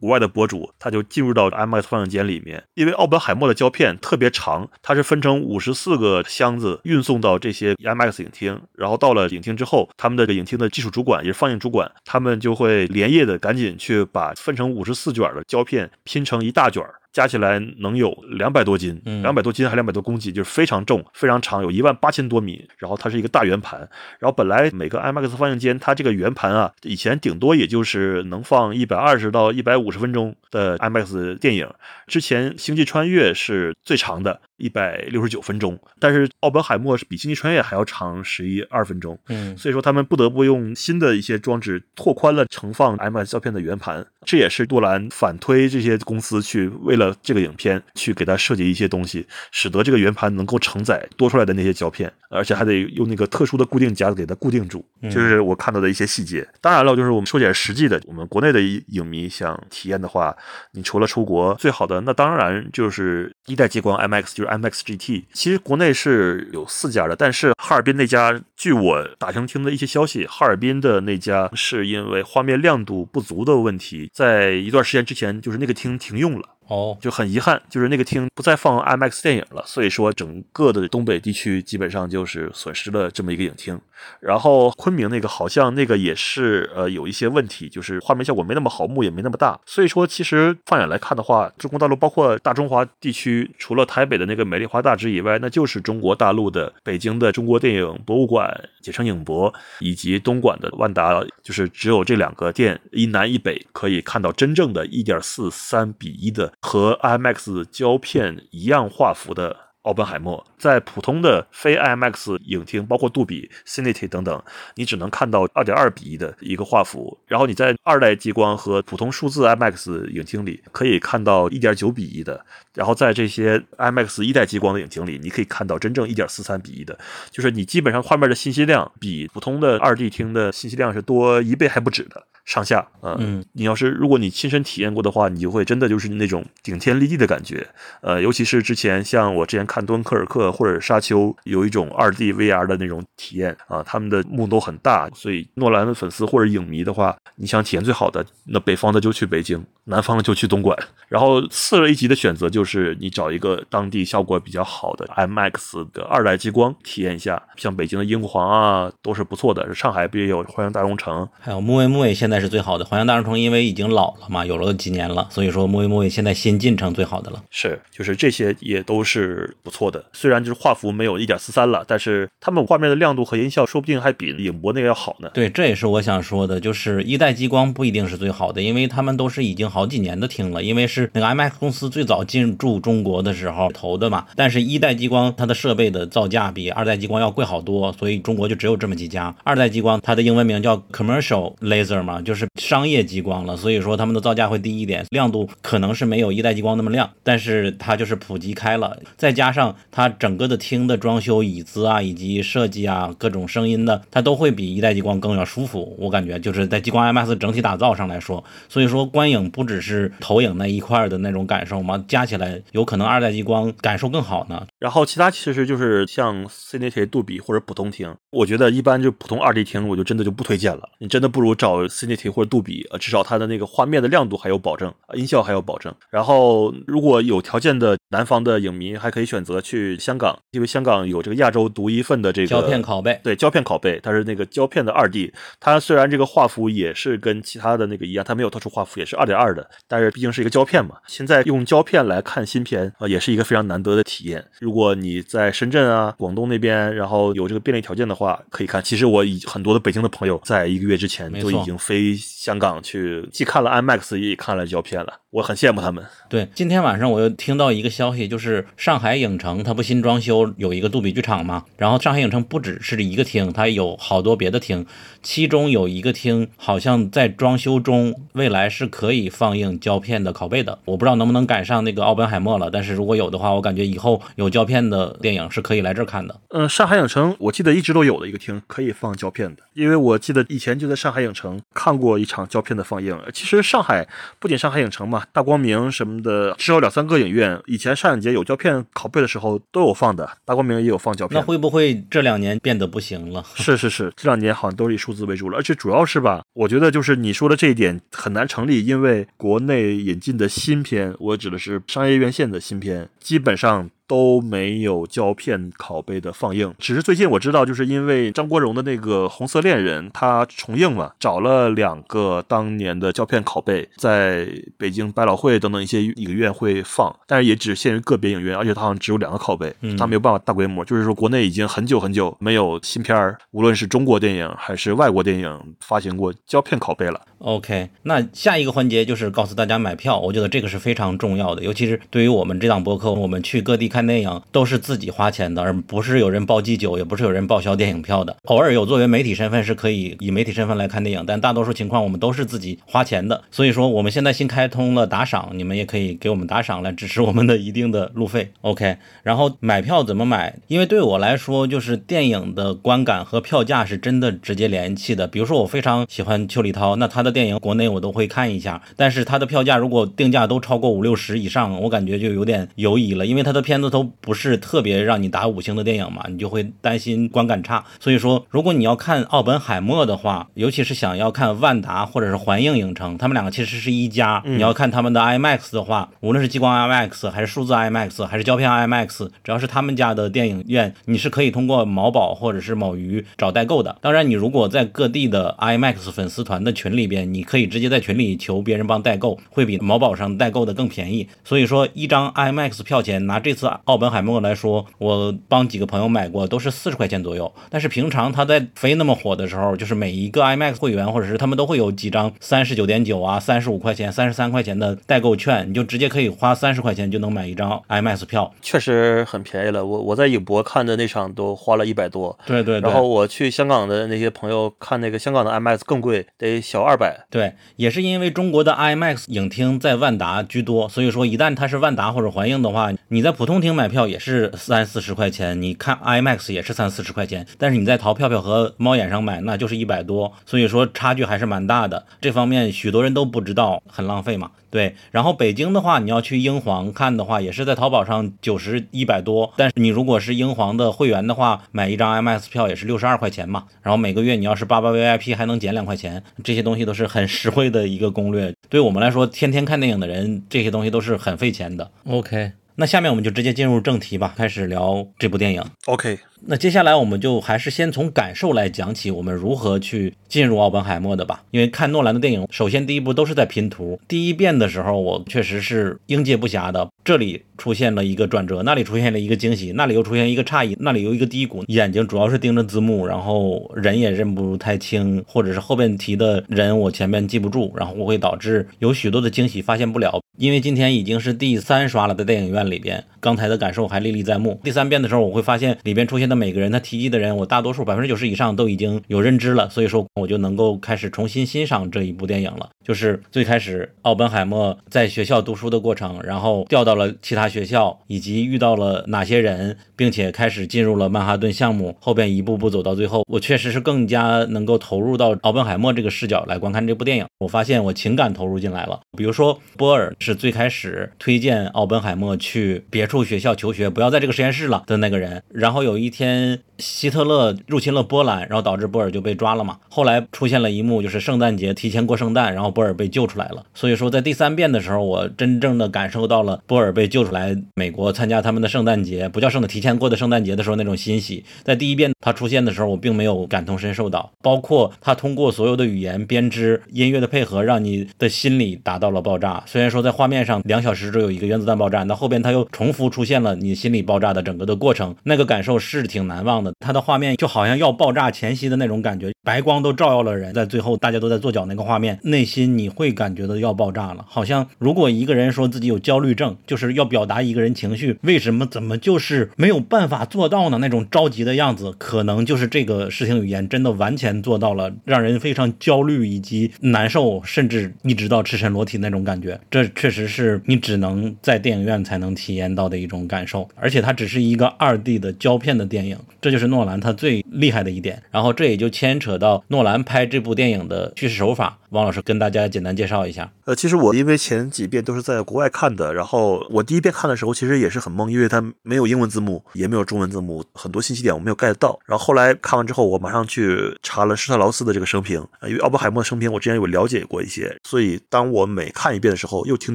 国外的博主，他就进入到 IMAX 放映间里面，因为奥本海默的胶片特别长，它是分成五十四个箱子运送到这些 IMAX 影厅。然后到了影厅之后，他们的影厅的技术主管也是放映主管，他们就会连夜的赶紧去把分成五十四卷的胶片拼成一大卷。加起来能有两百多斤，两百多斤还两百多公斤，就是非常重、非常长，有一万八千多米。然后它是一个大圆盘，然后本来每个 IMAX 放映间，它这个圆盘啊，以前顶多也就是能放一百二十到一百五十分钟的 IMAX 电影。之前《星际穿越》是最长的。一百六十九分钟，但是奥本海默是比星际穿越还要长十一二分钟，嗯，所以说他们不得不用新的一些装置拓宽了盛放 IMAX 胶片的圆盘，这也是杜兰反推这些公司去为了这个影片去给它设计一些东西，使得这个圆盘能够承载多出来的那些胶片，而且还得用那个特殊的固定夹子给它固定住，就是我看到的一些细节。当然了，就是我们说点实际的，我们国内的影迷想体验的话，你除了出国，最好的那当然就是一代激光 IMAX，就是 MX GT。其实国内是有四家的，但是哈尔滨那家，据我打听听的一些消息，哈尔滨的那家是因为画面亮度不足的问题，在一段时间之前，就是那个厅停用了。哦，就很遗憾，就是那个厅不再放 IMAX 电影了，所以说整个的东北地区基本上就是损失了这么一个影厅。然后昆明那个好像那个也是呃有一些问题，就是画面效果没那么好，幕也没那么大。所以说其实放眼来看的话，中国大陆包括大中华地区，除了台北的那个美丽华大址以外，那就是中国大陆的北京的中国电影博物馆、简称影博，以及东莞的万达，就是只有这两个店一南一北可以看到真正的一点四三比一的。和 IMAX 胶片一样画幅的奥本海默，在普通的非 IMAX 影厅，包括杜比、Cinity 等等，你只能看到二点二比一的一个画幅。然后你在二代激光和普通数字 IMAX 影厅里，可以看到一点九比一的。然后在这些 IMAX 一代激光的影厅里，你可以看到真正一点四三比一的，就是你基本上画面的信息量比普通的二 D 厅的信息量是多一倍还不止的。上下，嗯，你要是如果你亲身体验过的话，你就会真的就是那种顶天立地的感觉，呃，尤其是之前像我之前看《敦刻尔克》或者《沙丘》，有一种二 D VR 的那种体验啊，他们的幕都很大，所以诺兰的粉丝或者影迷的话，你想体验最好的，那北方的就去北京，南方的就去东莞，然后次了一级的选择就是你找一个当地效果比较好的 IMAX 的二代激光体验一下，像北京的英皇啊都是不错的，上海不也有欢迎大融城，还有木卫木卫现在。是最好的，环球大融城因为已经老了嘛，有了几年了，所以说木卫木卫现在新进程最好的了。是，就是这些也都是不错的。虽然就是画幅没有一点四三了，但是他们画面的亮度和音效说不定还比影博那个要好呢。对，这也是我想说的，就是一代激光不一定是最好的，因为他们都是已经好几年的厅了，因为是那个 IMAX 公司最早进驻中国的时候投的嘛。但是，一代激光它的设备的造价比二代激光要贵好多，所以中国就只有这么几家。二代激光它的英文名叫 Commercial Laser 嘛。就是商业激光了，所以说他们的造价会低一点，亮度可能是没有一代激光那么亮，但是它就是普及开了，再加上它整个的厅的装修、椅子啊，以及设计啊，各种声音的，它都会比一代激光更要舒服。我感觉就是在激光 IMAX 整体打造上来说，所以说观影不只是投影那一块的那种感受嘛，加起来有可能二代激光感受更好呢。然后其他其实就是像 Cinity、杜比或者普通厅，我觉得一般就普通二 D 厅，我就真的就不推荐了，你真的不如找 Cinity。或者杜比，呃，至少它的那个画面的亮度还有保证，音效还有保证。然后，如果有条件的南方的影迷，还可以选择去香港，因为香港有这个亚洲独一份的这个胶片拷贝，对胶片拷贝，它是那个胶片的二 D。它虽然这个画幅也是跟其他的那个一样，它没有特殊画幅，也是二点二的，但是毕竟是一个胶片嘛。现在用胶片来看新片，呃，也是一个非常难得的体验。如果你在深圳啊、广东那边，然后有这个便利条件的话，可以看。其实我以很多的北京的朋友在一个月之前就已经飞香港。去既看了 IMAX，也看了胶片了，我很羡慕他们。对，今天晚上我又听到一个消息，就是上海影城它不新装修有一个杜比剧场嘛？然后上海影城不只是一个厅，它有好多别的厅，其中有一个厅好像在装修中，未来是可以放映胶片的拷贝的。我不知道能不能赶上那个奥本海默了，但是如果有的话，我感觉以后有胶片的电影是可以来这儿看的。嗯，上海影城我记得一直都有的一个厅可以放胶片的，因为我记得以前就在上海影城看过一场胶片。的放映，其实上海不仅上海影城嘛，大光明什么的，至少两三个影院，以前上影节有胶片拷贝的时候都有放的，大光明也有放胶片。那会不会这两年变得不行了？是是是，这两年好像都是以数字为主了，而且主要是吧，我觉得就是你说的这一点很难成立，因为国内引进的新片，我指的是商业院线的新片，基本上。都没有胶片拷贝的放映，只是最近我知道，就是因为张国荣的那个《红色恋人》他重映嘛，找了两个当年的胶片拷贝，在北京百老汇等等一些影院会放，但是也只限于个别影院，而且它好像只有两个拷贝，它没有办法大规模。就是说，国内已经很久很久没有新片儿，无论是中国电影还是外国电影发行过胶片拷贝了。OK，那下一个环节就是告诉大家买票，我觉得这个是非常重要的，尤其是对于我们这档播客，我们去各地看。电影都是自己花钱的，而不是有人报机酒，也不是有人报销电影票的。偶尔有作为媒体身份是可以以媒体身份来看电影，但大多数情况我们都是自己花钱的。所以说我们现在新开通了打赏，你们也可以给我们打赏来支持我们的一定的路费。OK，然后买票怎么买？因为对我来说，就是电影的观感和票价是真的直接联系的。比如说我非常喜欢邱礼涛，那他的电影，国内我都会看一下。但是它的票价如果定价都超过五六十以上，我感觉就有点犹疑了，因为它的片子都不是特别让你打五星的电影嘛，你就会担心观感差。所以说，如果你要看奥本海默的话，尤其是想要看万达或者是环映影城，他们两个其实是一家。你要看他们的 IMAX 的话，无论是激光 IMAX 还是数字 IMAX 还是胶片 IMAX，只要是他们家的电影院，你是可以通过某宝或者是某鱼找代购的。当然，你如果在各地的 IMAX 粉丝团的群里边，你可以直接在群里求别人帮代购，会比某宝上代购的更便宜。所以说，一张 IMAX 票钱，拿这次奥本海默来说，我帮几个朋友买过，都是四十块钱左右。但是平常他在非那么火的时候，就是每一个 IMAX 会员或者是他们都会有几张三十九点九啊、三十五块钱、三十三块钱的代购券，你就直接可以花三十块钱就能买一张 IMAX 票，确实很便宜了。我我在影博看的那场都花了一百多，对对对。然后我去香港的那些朋友看那个香港的 IMAX 更贵，得小二百。对，也是因为中国的 IMAX 影厅在万达居多，所以说一旦它是万达或者环映的话，你在普通厅买票也是三四十块钱，你看 IMAX 也是三四十块钱，但是你在淘票票和猫眼上买，那就是一百多，所以说差距还是蛮大的。这方面许多人都不知道，很浪费嘛。对，然后北京的话，你要去英皇看的话，也是在淘宝上九十一百多，但是你如果是英皇的会员的话，买一张 IMAX 票也是六十二块钱嘛。然后每个月你要是八八 VIP 还能减两块钱，这些东西都是很实惠的一个攻略。对我们来说，天天看电影的人，这些东西都是很费钱的。OK，那下面我们就直接进入正题吧，开始聊这部电影。OK，那接下来我们就还是先从感受来讲起，我们如何去进入奥本海默的吧。因为看诺兰的电影，首先第一部都是在拼图。第一遍的时候，我确实是应接不暇的。这里出现了一个转折，那里出现了一个惊喜，那里又出现一个诧异，那里有一个低谷。眼睛主要是盯着字幕，然后人也认不太清，或者是后边提的人我前面记不住，然后我会导致有许多的惊喜发现不了。因为今天已经是第三刷了，在电影院里边，刚才的感受还历历在目。第三遍的时候，我会发现里边出现的每个人，他提及的人，我大多数百分之九十以上都已经有认知了，所以说我就能够开始重新欣赏这一部电影了。就是最开始奥本海默在学校读书的过程，然后调到了其他学校，以及遇到了哪些人，并且开始进入了曼哈顿项目，后边一步步走到最后，我确实是更加能够投入到奥本海默这个视角来观看这部电影。我发现我情感投入进来了。比如说波尔是最开始推荐奥本海默去去别处学校求学，不要在这个实验室了的那个人。然后有一天希特勒入侵了波兰，然后导致波尔就被抓了嘛。后来出现了一幕，就是圣诞节提前过圣诞，然后波尔被救出来了。所以说在第三遍的时候，我真正的感受到了波尔被救出来，美国参加他们的圣诞节，不叫圣诞，提前过的圣诞节的时候那种欣喜。在第一遍他出现的时候，我并没有感同身受到，包括他通过所有的语言编织、音乐的配合，让你的心里达到了爆炸。虽然说在画面上两小时只有一个原子弹爆炸，那后边他又重复出现了你心里爆炸的整个的过程，那个感受是挺难忘的。他的画面就好像要爆炸前夕的那种感觉，白光都照耀了人，在最后大家都在做脚那个画面，内心你会感觉到要爆炸了。好像如果一个人说自己有焦虑症，就是要表达一个人情绪，为什么怎么就是没有办法做到呢？那种着急的样子，可能就是这个视听语言真的完全做到了，让人非常焦虑以及难受，甚至一直到赤身裸体那种感觉。这确实是你只能在电影院才能体验到的一种感受，而且它只是一个二 D 的胶片的电影，这就是是诺兰他最厉害的一点。然后这也就牵扯到诺兰拍这部电影的叙事手法。王老师跟大家简单介绍一下。呃，其实我因为前几遍都是在国外看的，然后我第一遍看的时候其实也是很懵，因为它没有英文字幕，也没有中文字幕，很多信息点我没有 get 到。然后后来看完之后，我马上去查了施特劳斯的这个生平，因为奥本海默的生平我之前有了解过一些，所以当我每看一遍的时候，又听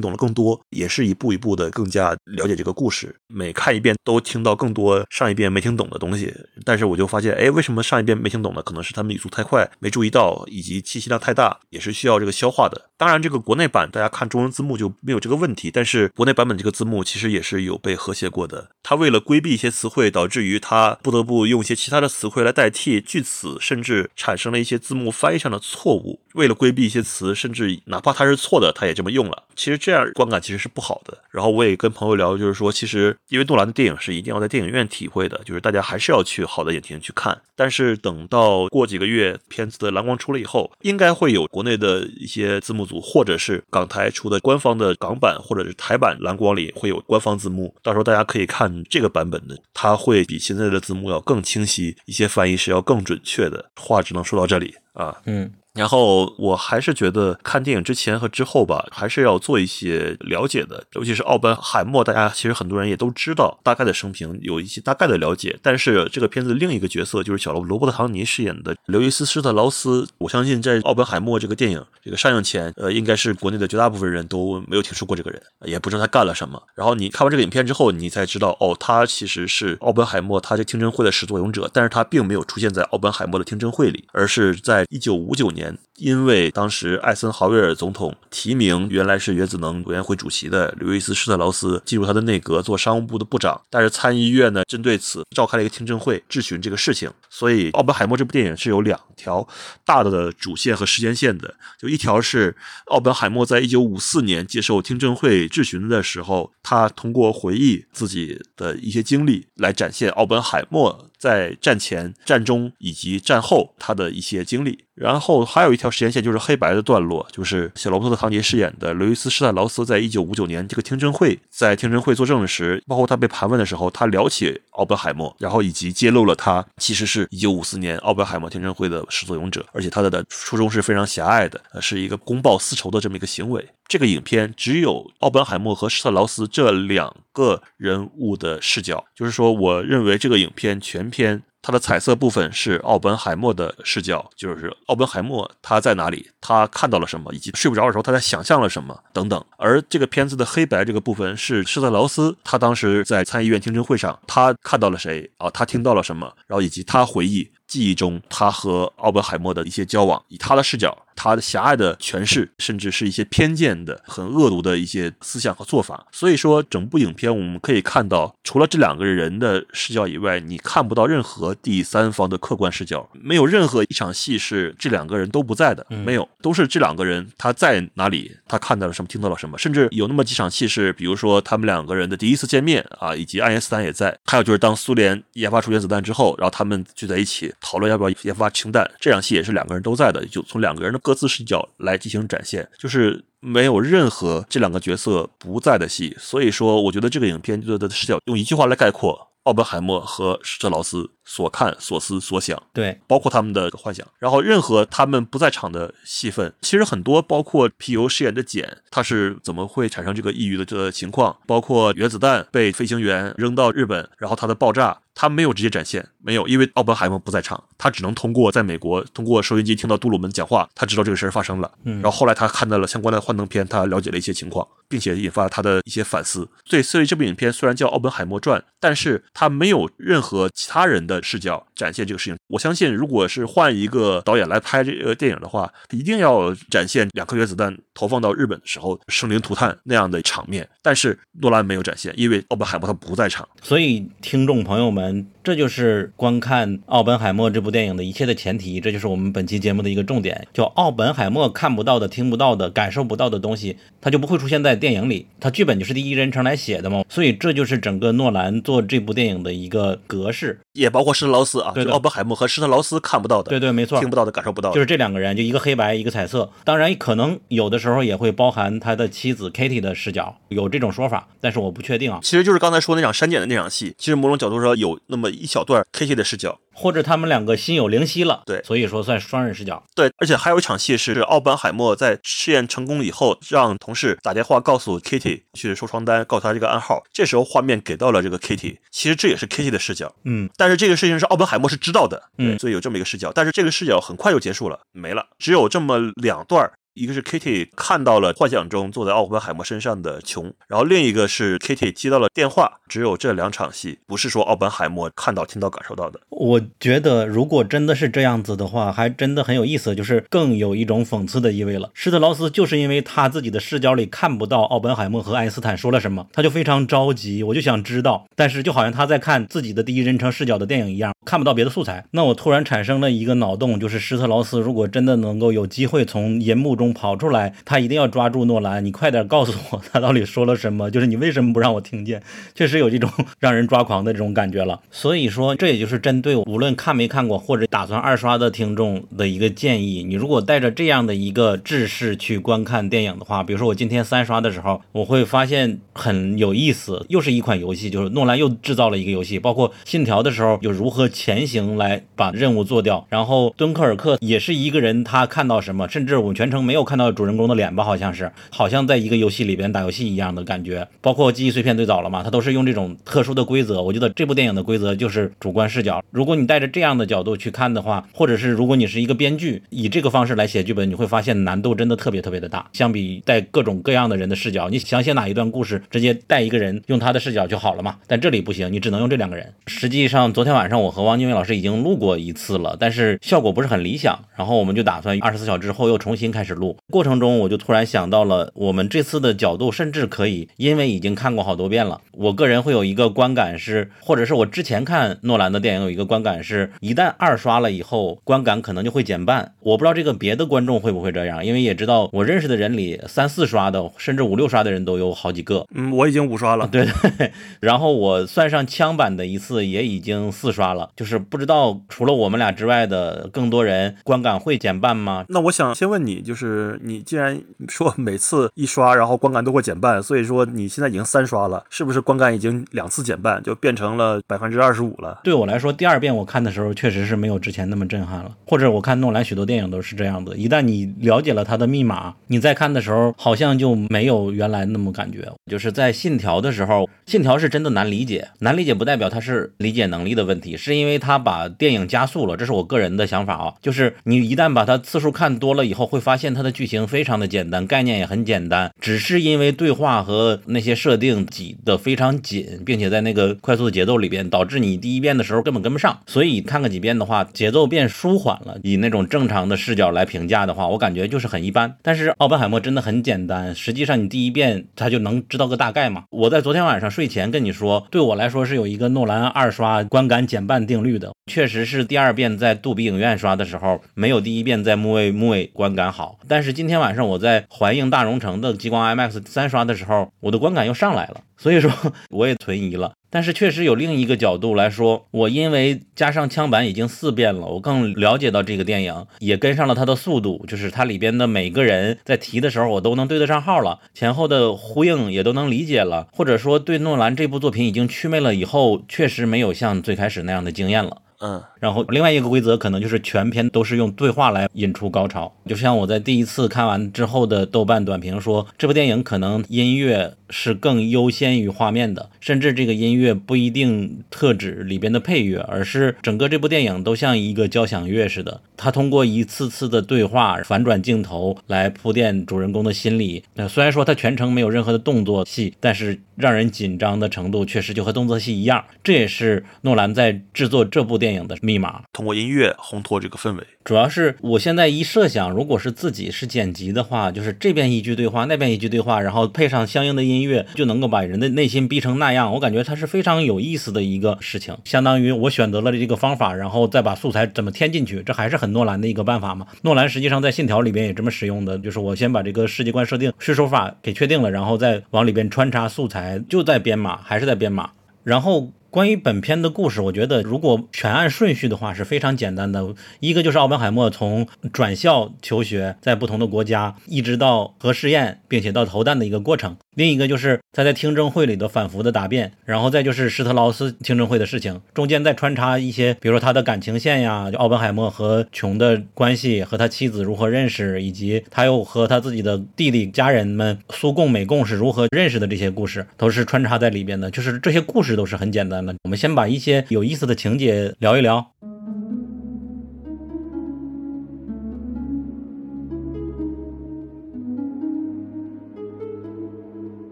懂了更多，也是一步一步的更加了解这个故事。每看一遍都听到更多上一遍没听懂的东西，但是我就发现，哎，为什么上一遍没听懂呢？可能是他们语速太快，没注意到，以及信息量太大，也是是需要这个消化的。当然，这个国内版大家看中文字幕就没有这个问题，但是国内版本这个字幕其实也是有被和谐过的。它为了规避一些词汇，导致于它不得不用一些其他的词汇来代替句词，甚至产生了一些字幕翻译上的错误。为了规避一些词，甚至哪怕它是错的，它也这么用了。其实这样观感其实是不好的。然后我也跟朋友聊，就是说，其实因为诺兰的电影是一定要在电影院体会的，就是大家还是要去好的影厅去看。但是等到过几个月片子的蓝光出了以后，应该会有国内的一些字幕组，或者是港台出的官方的港版或者是台版蓝光里会有官方字幕，到时候大家可以看这个版本的，它会比现在的字幕要更清晰，一些翻译是要更准确的。话只能说到这里啊。嗯，然后我还是觉得看电影之前和之后吧，还是要做一些了解的，尤其是奥本海默，大家其实很多人也都知道大概的生平，有一些大概的了解。但是这个片子另一个角色就是小罗伯特唐尼饰演的刘易斯施特劳斯，我相信在奥本海默这个电影这个上映前，呃，应该是国内的绝大部分人都没有听说过这个人，也不知道他干了什么。然后你看完这个影片之后，你才知道，哦，他其实是奥本海默他这听证会的始作俑者，但是他并没有出现在奥本海默的听证会里，而是在一九五九年年。因为当时艾森豪威尔总统提名原来是原子能委员会主席的刘易斯施特劳斯进入他的内阁做商务部的部长，但是参议院呢针对此召开了一个听证会质询这个事情。所以奥本海默这部电影是有两条大的主线和时间线的，就一条是奥本海默在一九五四年接受听证会质询的时候，他通过回忆自己的一些经历来展现奥本海默在战前、战中以及战后他的一些经历。然后还有一条时间线就是黑白的段落，就是小罗伯特·唐尼饰演的刘易斯·施特劳斯，在一九五九年这个听证会，在听证会作证时，包括他被盘问的时候，他聊起奥本海默，然后以及揭露了他其实是一九五四年奥本海默听证会的始作俑者，而且他的初衷是非常狭隘的，是一个公报私仇的这么一个行为。这个影片只有奥本海默和施特劳斯这两个人物的视角，就是说，我认为这个影片全片。它的彩色部分是奥本海默的视角，就是奥本海默他在哪里，他看到了什么，以及睡不着的时候他在想象了什么等等。而这个片子的黑白这个部分是施特劳斯，他当时在参议院听证会上，他看到了谁啊？他听到了什么？然后以及他回忆记忆中他和奥本海默的一些交往，以他的视角。他的狭隘的诠释，甚至是一些偏见的、很恶毒的一些思想和做法。所以说，整部影片我们可以看到，除了这两个人的视角以外，你看不到任何第三方的客观视角。没有任何一场戏是这两个人都不在的，没有，都是这两个人他在哪里，他看到了什么，听到了什么。甚至有那么几场戏是，比如说他们两个人的第一次见面啊，以及爱因斯坦也在。还有就是当苏联研发出原子弹之后，然后他们聚在一起讨论要不要研发氢弹，这场戏也是两个人都在的。就从两个人的。各自视角来进行展现，就是没有任何这两个角色不在的戏。所以说，我觉得这个影片的视角用一句话来概括：奥本海默和施特劳斯所看、所思、所想，对，包括他们的幻想。然后，任何他们不在场的戏份，其实很多，包括皮尤饰演的简，他是怎么会产生这个抑郁的这个情况？包括原子弹被飞行员扔到日本，然后它的爆炸。他没有直接展现，没有，因为奥本海默不在场，他只能通过在美国通过收音机听到杜鲁门讲话，他知道这个事儿发生了。嗯，然后后来他看到了相关的幻灯片，他了解了一些情况，并且引发了他的一些反思。所以，所以这部影片虽然叫《奥本海默传》，但是他没有任何其他人的视角展现这个事情。我相信，如果是换一个导演来拍这个电影的话，一定要展现两颗原子弹投放到日本的时候生灵涂炭那样的场面。但是诺兰没有展现，因为奥本海默他不在场。所以，听众朋友们。这就是观看《奥本海默》这部电影的一切的前提，这就是我们本期节目的一个重点。就奥本海默看不到的、听不到的、感受不到的东西，他就不会出现在电影里。他剧本就是第一人称来写的嘛，所以这就是整个诺兰做这部电影的一个格式，也包括施特劳斯啊，对奥本海默和施特劳斯看不到的，对对，没错，听不到的、感受不到，就是这两个人，就一个黑白，一个彩色。当然，可能有的时候也会包含他的妻子 Kitty 的视角，有这种说法，但是我不确定啊。其实就是刚才说那场删减的那场戏，其实某种角度上有那么一小段 Kitty。的视角，或者他们两个心有灵犀了，对，所以说算双人视角。对，而且还有一场戏是奥本海默在试验成功以后，让同事打电话告诉 Kitty 去收床单，告诉他这个暗号。这时候画面给到了这个 Kitty，其实这也是 Kitty 的视角。嗯，但是这个事情是奥本海默是知道的，嗯，所以有这么一个视角。但是这个视角很快就结束了，没了，只有这么两段。一个是 Kitty 看到了幻想中坐在奥本海默身上的琼，然后另一个是 Kitty 接到了电话。只有这两场戏，不是说奥本海默看到、听到、感受到的。我觉得，如果真的是这样子的话，还真的很有意思，就是更有一种讽刺的意味了。施特劳斯就是因为他自己的视角里看不到奥本海默和爱因斯坦说了什么，他就非常着急，我就想知道。但是就好像他在看自己的第一人称视角的电影一样，看不到别的素材。那我突然产生了一个脑洞，就是施特劳斯如果真的能够有机会从银幕中。跑出来，他一定要抓住诺兰，你快点告诉我他到底说了什么，就是你为什么不让我听见？确实有这种让人抓狂的这种感觉了。所以说，这也就是针对无论看没看过或者打算二刷的听众的一个建议。你如果带着这样的一个志士去观看电影的话，比如说我今天三刷的时候，我会发现很有意思，又是一款游戏，就是诺兰又制造了一个游戏，包括信条的时候有如何前行来把任务做掉，然后敦刻尔克也是一个人他看到什么，甚至我们全程没有有看到主人公的脸吧，好像是，好像在一个游戏里边打游戏一样的感觉。包括记忆碎片最早了嘛，它都是用这种特殊的规则。我觉得这部电影的规则就是主观视角。如果你带着这样的角度去看的话，或者是如果你是一个编剧，以这个方式来写剧本，你会发现难度真的特别特别的大。相比带各种各样的人的视角，你想写哪一段故事，直接带一个人用他的视角就好了嘛。但这里不行，你只能用这两个人。实际上，昨天晚上我和王金伟老师已经录过一次了，但是效果不是很理想。然后我们就打算二十四小时之后又重新开始录。过程中我就突然想到了，我们这次的角度甚至可以，因为已经看过好多遍了。我个人会有一个观感是，或者是我之前看诺兰的电影有一个观感是，一旦二刷了以后，观感可能就会减半。我不知道这个别的观众会不会这样，因为也知道我认识的人里三四刷的，甚至五六刷的人都有好几个。嗯，我已经五刷了。对 对。然后我算上枪版的一次，也已经四刷了。就是不知道除了我们俩之外的更多人观感会减半吗？那我想先问你，就是是你既然说 每次一刷，然后观感都会减半，所以说你现在已经三刷了，是不是观感已经两次减半，就变成了百分之二十五了？对我来说，第二遍我看的时候，确实是没有之前那么震撼了。或者我看诺兰许多电影都是这样的，一旦你了解了他的密码，你再看的时候，好像就没有原来那么感觉。就是在《信条》的时候，《信条》是真的难理解，难理解不代表它是理解能力的问题，是因为它把电影加速了。这是我个人的想法啊，就是你一旦把它次数看多了以后，会发现它的剧情非常的简单，概念也很简单，只是因为对话和那些设定挤得非常紧，并且在那个快速的节奏里边，导致你第一遍的时候根本跟不上。所以看个几遍的话，节奏变舒缓了。以那种正常的视角来评价的话，我感觉就是很一般。但是奥本海默真的很简单，实际上你第一遍他就能知道个大概嘛。我在昨天晚上睡前跟你说，对我来说是有一个诺兰二刷观感减半定律的，确实是第二遍在杜比影院刷的时候，没有第一遍在木卫木卫观感好。但是今天晚上我在环映大融城的激光 IMAX 三刷的时候，我的观感又上来了，所以说我也存疑了。但是确实有另一个角度来说，我因为加上枪版已经四遍了，我更了解到这个电影，也跟上了它的速度，就是它里边的每个人在提的时候，我都能对得上号了，前后的呼应也都能理解了，或者说对诺兰这部作品已经祛魅了以后，确实没有像最开始那样的惊艳了。嗯，然后另外一个规则可能就是全篇都是用对话来引出高潮，就像我在第一次看完之后的豆瓣短评说，这部电影可能音乐是更优先于画面的，甚至这个音乐不一定特指里边的配乐，而是整个这部电影都像一个交响乐似的，它通过一次次的对话、反转镜头来铺垫主人公的心理。那虽然说它全程没有任何的动作戏，但是让人紧张的程度确实就和动作戏一样。这也是诺兰在制作这部电影的密码。通过音乐烘托这个氛围，主要是我现在一设想，如果是自己是剪辑的话，就是这边一句对话，那边一句对话，然后配上相应的音乐，就能够把人的内心逼成那样。我感觉它是非常有意思的一个事情，相当于我选择了这个方法，然后再把素材怎么添进去，这还是很诺兰的一个办法嘛。诺兰实际上在《信条》里边也这么使用的，就是我先把这个世界观设定、是手法给确定了，然后再往里边穿插素材，就在编码，还是在编码，然后。关于本片的故事，我觉得如果全按顺序的话是非常简单的。一个就是奥本海默从转校求学，在不同的国家，一直到核试验，并且到投弹的一个过程。另一个就是他在听证会里的反复的答辩，然后再就是施特劳斯听证会的事情，中间再穿插一些，比如说他的感情线呀，就奥本海默和琼的关系，和他妻子如何认识，以及他又和他自己的弟弟家人们苏共美共是如何认识的这些故事，都是穿插在里边的。就是这些故事都是很简单的。我们先把一些有意思的情节聊一聊。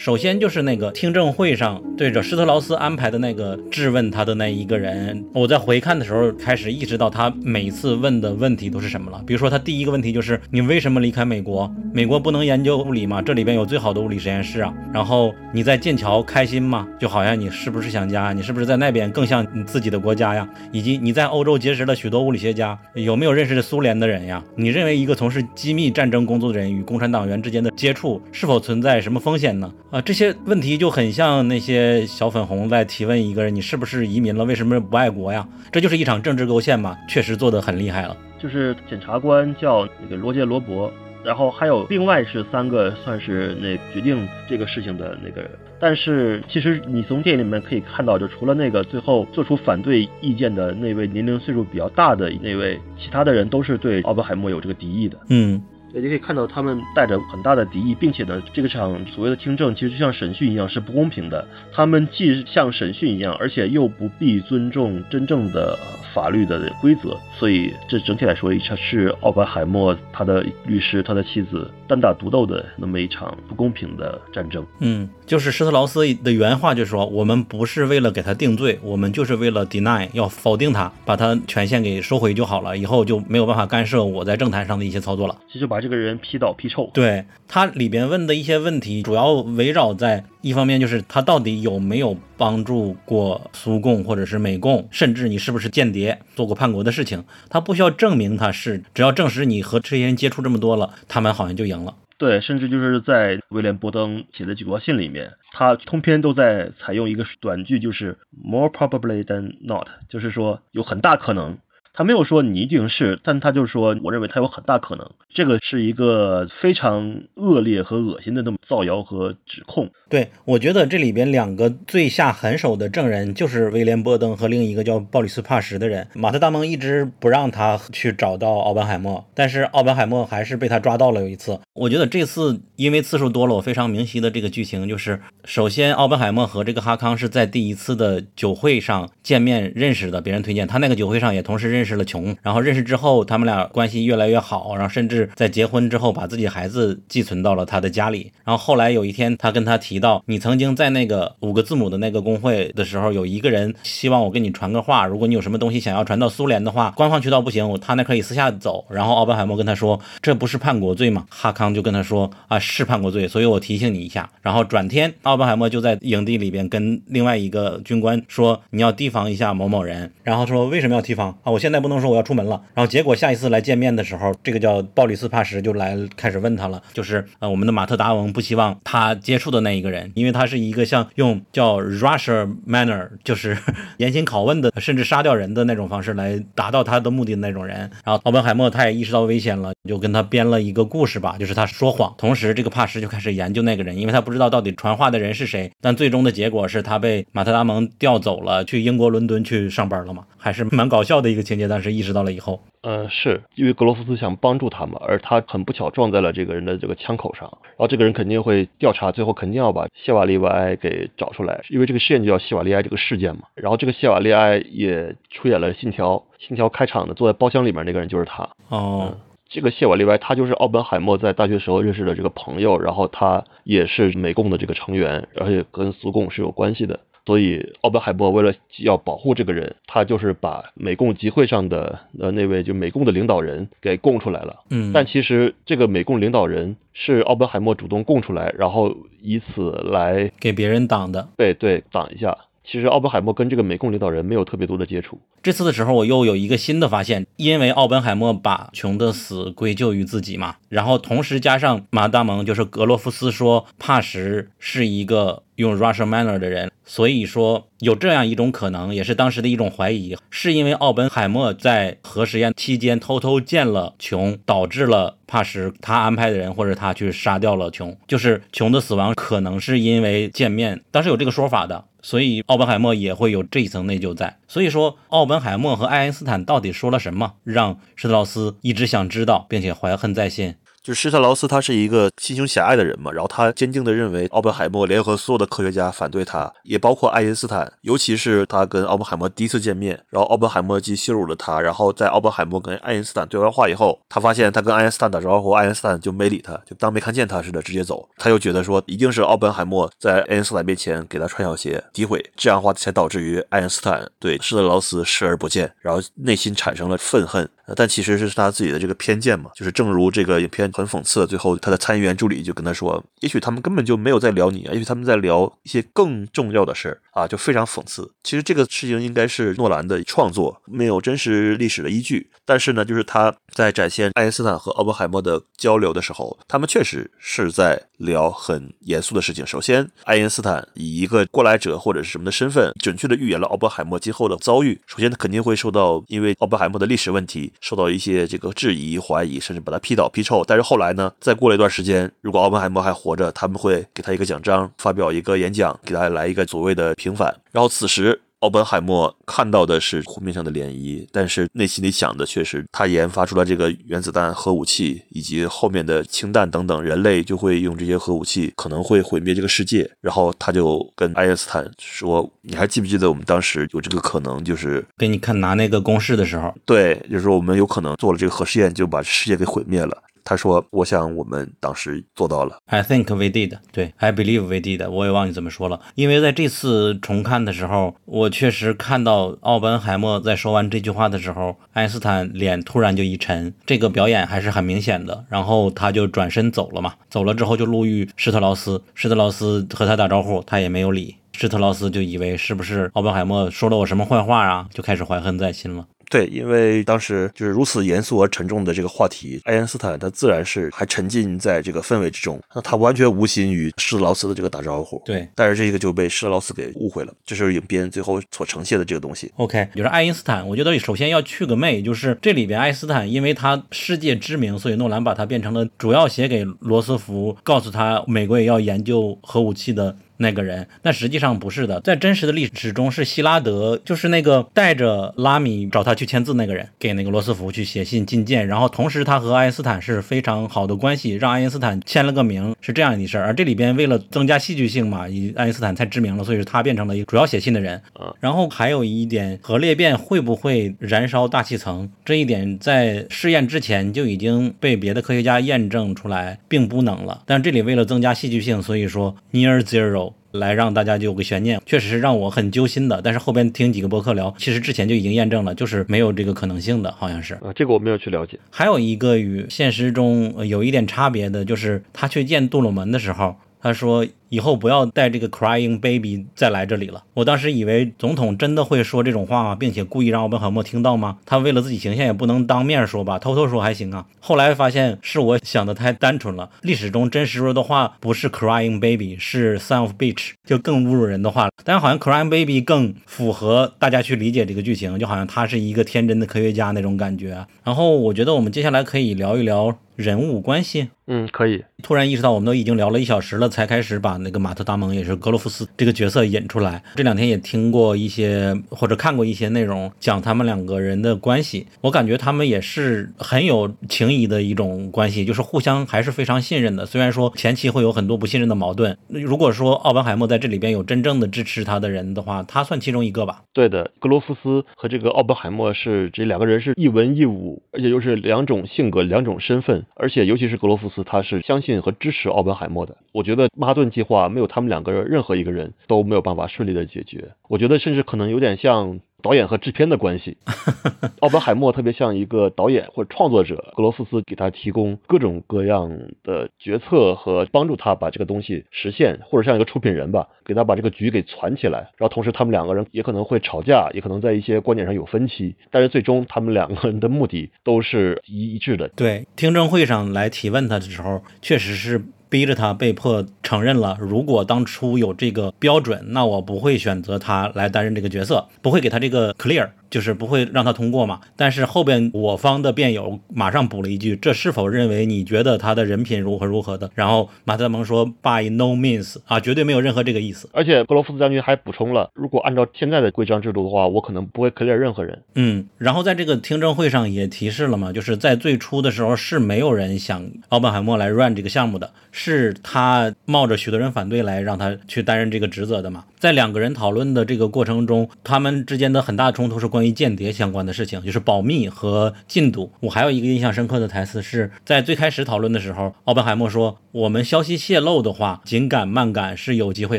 首先就是那个听证会上，对着施特劳斯安排的那个质问他的那一个人，我在回看的时候开始意识到他每次问的问题都是什么了。比如说，他第一个问题就是你为什么离开美国？美国不能研究物理吗？这里边有最好的物理实验室啊。然后你在剑桥开心吗？就好像你是不是想家？你是不是在那边更像你自己的国家呀？以及你在欧洲结识了许多物理学家，有没有认识苏联的人呀？你认为一个从事机密战争工作的人与共产党员之间的接触是否存在什么风险呢？啊，这些问题就很像那些小粉红在提问一个人：你是不是移民了？为什么不爱国呀？这就是一场政治勾线嘛，确实做得很厉害了。就是检察官叫那个罗杰·罗伯，然后还有另外是三个算是那决定这个事情的那个人。但是其实你从电影里面可以看到，就除了那个最后做出反对意见的那位年龄岁数比较大的那位，其他的人都是对奥本海默有这个敌意的。嗯。也可以看到，他们带着很大的敌意，并且呢，这个场所谓的听证其实就像审讯一样，是不公平的。他们既像审讯一样，而且又不必尊重真正的法律的规则。所以，这整体来说，是奥本海默他的律师、他的妻子单打独斗的那么一场不公平的战争。嗯，就是施特劳斯的原话就说：“我们不是为了给他定罪，我们就是为了 deny，要否定他，把他权限给收回就好了，以后就没有办法干涉我在政坛上的一些操作了。”其实把这个人批倒批臭，对他里边问的一些问题，主要围绕在一方面就是他到底有没有帮助过苏共或者是美共，甚至你是不是间谍，做过叛国的事情，他不需要证明他是，只要证实你和这些人接触这么多了，他们好像就赢了。对，甚至就是在威廉波登写的几封信里面，他通篇都在采用一个短句，就是 more probably than not，就是说有很大可能。他没有说你一定是，但他就是说，我认为他有很大可能。这个是一个非常恶劣和恶心的那么造谣和指控。对，我觉得这里边两个最下狠手的证人就是威廉·波登和另一个叫鲍里斯·帕什的人。马特·达蒙一直不让他去找到奥本海默，但是奥本海默还是被他抓到了。有一次，我觉得这次因为次数多了，我非常明晰的这个剧情就是：首先，奥本海默和这个哈康是在第一次的酒会上见面认识的，别人推荐他那个酒会上也同时认识识了琼。然后认识之后，他们俩关系越来越好，然后甚至在结婚之后把自己孩子寄存到了他的家里。然后后来有一天，他跟他提。到你曾经在那个五个字母的那个工会的时候，有一个人希望我给你传个话，如果你有什么东西想要传到苏联的话，官方渠道不行，我他那可以私下走。然后奥本海默跟他说，这不是叛国罪吗？哈康就跟他说啊，是叛国罪，所以我提醒你一下。然后转天，奥本海默就在营地里边跟另外一个军官说，你要提防一下某某人。然后说为什么要提防啊？我现现在不能说我要出门了。然后结果下一次来见面的时候，这个叫鲍里斯帕什就来开始问他了，就是呃我们的马特达蒙不希望他接触的那一个。人，因为他是一个像用叫 Russia manner，就是 严刑拷问的，甚至杀掉人的那种方式来达到他的目的的那种人。然后奥本海默他也意识到危险了，就跟他编了一个故事吧，就是他说谎。同时，这个帕什就开始研究那个人，因为他不知道到底传话的人是谁。但最终的结果是他被马特达蒙调走了，去英国伦敦去上班了嘛，还是蛮搞笑的一个情节。但是意识到了以后。嗯，是因为格罗夫斯想帮助他嘛，而他很不巧撞在了这个人的这个枪口上，然后这个人肯定会调查，最后肯定要把谢瓦利埃给找出来，因为这个事件就叫谢瓦利埃这个事件嘛。然后这个谢瓦利埃也出演了《信条》，《信条》开场的坐在包厢里面那个人就是他。哦，这个谢瓦利埃他就是奥本海默在大学时候认识的这个朋友，然后他也是美共的这个成员，而且跟苏共是有关系的。所以，奥本海默为了要保护这个人，他就是把美共集会上的呃那位就美共的领导人给供出来了。嗯，但其实这个美共领导人是奥本海默主动供出来，然后以此来给别人挡的。对对，挡一下。其实奥本海默跟这个美共领导人没有特别多的接触。这次的时候，我又有一个新的发现，因为奥本海默把琼的死归咎于自己嘛，然后同时加上马大蒙就是格洛夫斯说帕什是一个用 Russian manner 的人，所以说有这样一种可能，也是当时的一种怀疑，是因为奥本海默在核实验期间偷偷见了琼，导致了帕什他安排的人或者他去杀掉了琼，就是琼的死亡可能是因为见面，当时有这个说法的。所以奥本海默也会有这一层内疚在。所以说，奥本海默和爱因斯坦到底说了什么，让施特劳斯一直想知道，并且怀恨在心。就施特劳斯他是一个心胸狭隘的人嘛，然后他坚定的认为奥本海默联合所有的科学家反对他，也包括爱因斯坦，尤其是他跟奥本海默第一次见面，然后奥本海默既羞辱了他，然后在奥本海默跟爱因斯坦对完话以后，他发现他跟爱因斯坦打招呼，爱因斯坦就没理他，就当没看见他似的直接走，他又觉得说一定是奥本海默在爱因斯坦面前给他穿小鞋诋毁，这样的话才导致于爱因斯坦对施特劳斯视而不见，然后内心产生了愤恨。但其实是他自己的这个偏见嘛，就是正如这个影片很讽刺，最后他的参议员助理就跟他说，也许他们根本就没有在聊你啊，也许他们在聊一些更重要的事儿啊，就非常讽刺。其实这个事情应该是诺兰的创作，没有真实历史的依据。但是呢，就是他在展现爱因斯坦和奥本海默的交流的时候，他们确实是在聊很严肃的事情。首先，爱因斯坦以一个过来者或者是什么的身份，准确的预言了奥本海默今后的遭遇。首先，他肯定会受到因为奥本海默的历史问题。受到一些这个质疑、怀疑，甚至把他批倒、批臭。但是后来呢，再过了一段时间，如果奥本海默还活着，他们会给他一个奖章，发表一个演讲，给他来一个所谓的平反。然后此时。奥本海默看到的是湖面上的涟漪，但是内心里想的却是他研发出来这个原子弹核武器，以及后面的氢弹等等，人类就会用这些核武器，可能会毁灭这个世界。然后他就 跟爱因斯坦说：“你还记不记得我们当时有这个可能，就是给你看拿那个公式的时候，对，就是说我们有可能做了这个核试验，就把世界给毁灭了。”他说：“我想我们当时做到了。I think we did。对，I believe we did。我也忘记怎么说了。因为在这次重看的时候，我确实看到奥本海默在说完这句话的时候，爱因斯坦脸突然就一沉。这个表演还是很明显的。然后他就转身走了嘛。走了之后就路遇施特劳斯，施特劳斯和他打招呼，他也没有理。施特劳斯就以为是不是奥本海默说了我什么坏话啊，就开始怀恨在心了。”对，因为当时就是如此严肃而沉重的这个话题，爱因斯坦他自然是还沉浸在这个氛围之中，那他完全无心与施特劳斯的这个打招呼。对，但是这个就被施特劳斯给误会了，这是影片最后所呈现的这个东西。OK，就是爱因斯坦，我觉得首先要去个妹，就是这里边爱因斯坦，因为他世界知名，所以诺兰把他变成了主要写给罗斯福，告诉他美国也要研究核武器的。那个人，但实际上不是的，在真实的历史中是希拉德，就是那个带着拉米找他去签字那个人，给那个罗斯福去写信进谏，然后同时他和爱因斯坦是非常好的关系，让爱因斯坦签了个名，是这样一事儿。而这里边为了增加戏剧性嘛，以爱因斯坦太知名了，所以是他变成了一个主要写信的人。然后还有一点，核裂变会不会燃烧大气层？这一点在试验之前就已经被别的科学家验证出来，并不能了。但这里为了增加戏剧性，所以说 near zero。来让大家就有个悬念，确实是让我很揪心的。但是后边听几个博客聊，其实之前就已经验证了，就是没有这个可能性的，好像是。啊，这个我没有去了解。还有一个与现实中有一点差别的，就是他去见杜鲁门的时候，他说。以后不要带这个 crying baby 再来这里了。我当时以为总统真的会说这种话吗？并且故意让奥本海默听到吗？他为了自己形象也不能当面说吧，偷偷说还行啊。后来发现是我想的太单纯了。历史中真实说的话不是 crying baby，是 son of bitch，就更侮辱人的话了。但是好像 crying baby 更符合大家去理解这个剧情，就好像他是一个天真的科学家那种感觉。然后我觉得我们接下来可以聊一聊人物关系。嗯，可以。突然意识到我们都已经聊了一小时了，才开始把。那个马特·达蒙也是格罗夫斯这个角色引出来。这两天也听过一些或者看过一些内容，讲他们两个人的关系。我感觉他们也是很有情谊的一种关系，就是互相还是非常信任的。虽然说前期会有很多不信任的矛盾。如果说奥本海默在这里边有真正的支持他的人的话，他算其中一个吧？对的，格罗夫斯和这个奥本海默是这两个人是一文一武，而且又是两种性格、两种身份。而且尤其是格罗夫斯，他是相信和支持奥本海默的。我觉得曼哈顿计划。话没有他们两个人，任何一个人都没有办法顺利的解决。我觉得甚至可能有点像导演和制片的关系。奥本海默特别像一个导演或者创作者，格罗夫斯给他提供各种各样的决策和帮助他把这个东西实现，或者像一个出品人吧，给他把这个局给攒起来。然后同时他们两个人也可能会吵架，也可能在一些观点上有分歧，但是最终他们两个人的目的都是一一致的。对，听证会上来提问他的时候，确实是。逼着他被迫承认了，如果当初有这个标准，那我不会选择他来担任这个角色，不会给他这个 clear。就是不会让他通过嘛。但是后边我方的辩友马上补了一句：“这是否认为你觉得他的人品如何如何的？”然后马特·蒙说：“By no means 啊，绝对没有任何这个意思。”而且格罗夫斯将军还补充了：“如果按照现在的规章制度的话，我可能不会 clear 任何人。”嗯，然后在这个听证会上也提示了嘛，就是在最初的时候是没有人想奥本海默来 run 这个项目的，是他冒着许多人反对来让他去担任这个职责的嘛。在两个人讨论的这个过程中，他们之间的很大的冲突是关关于间谍相关的事情，就是保密和进度。我还有一个印象深刻的台词是在最开始讨论的时候，奥本海默说：“我们消息泄露的话，紧赶慢赶是有机会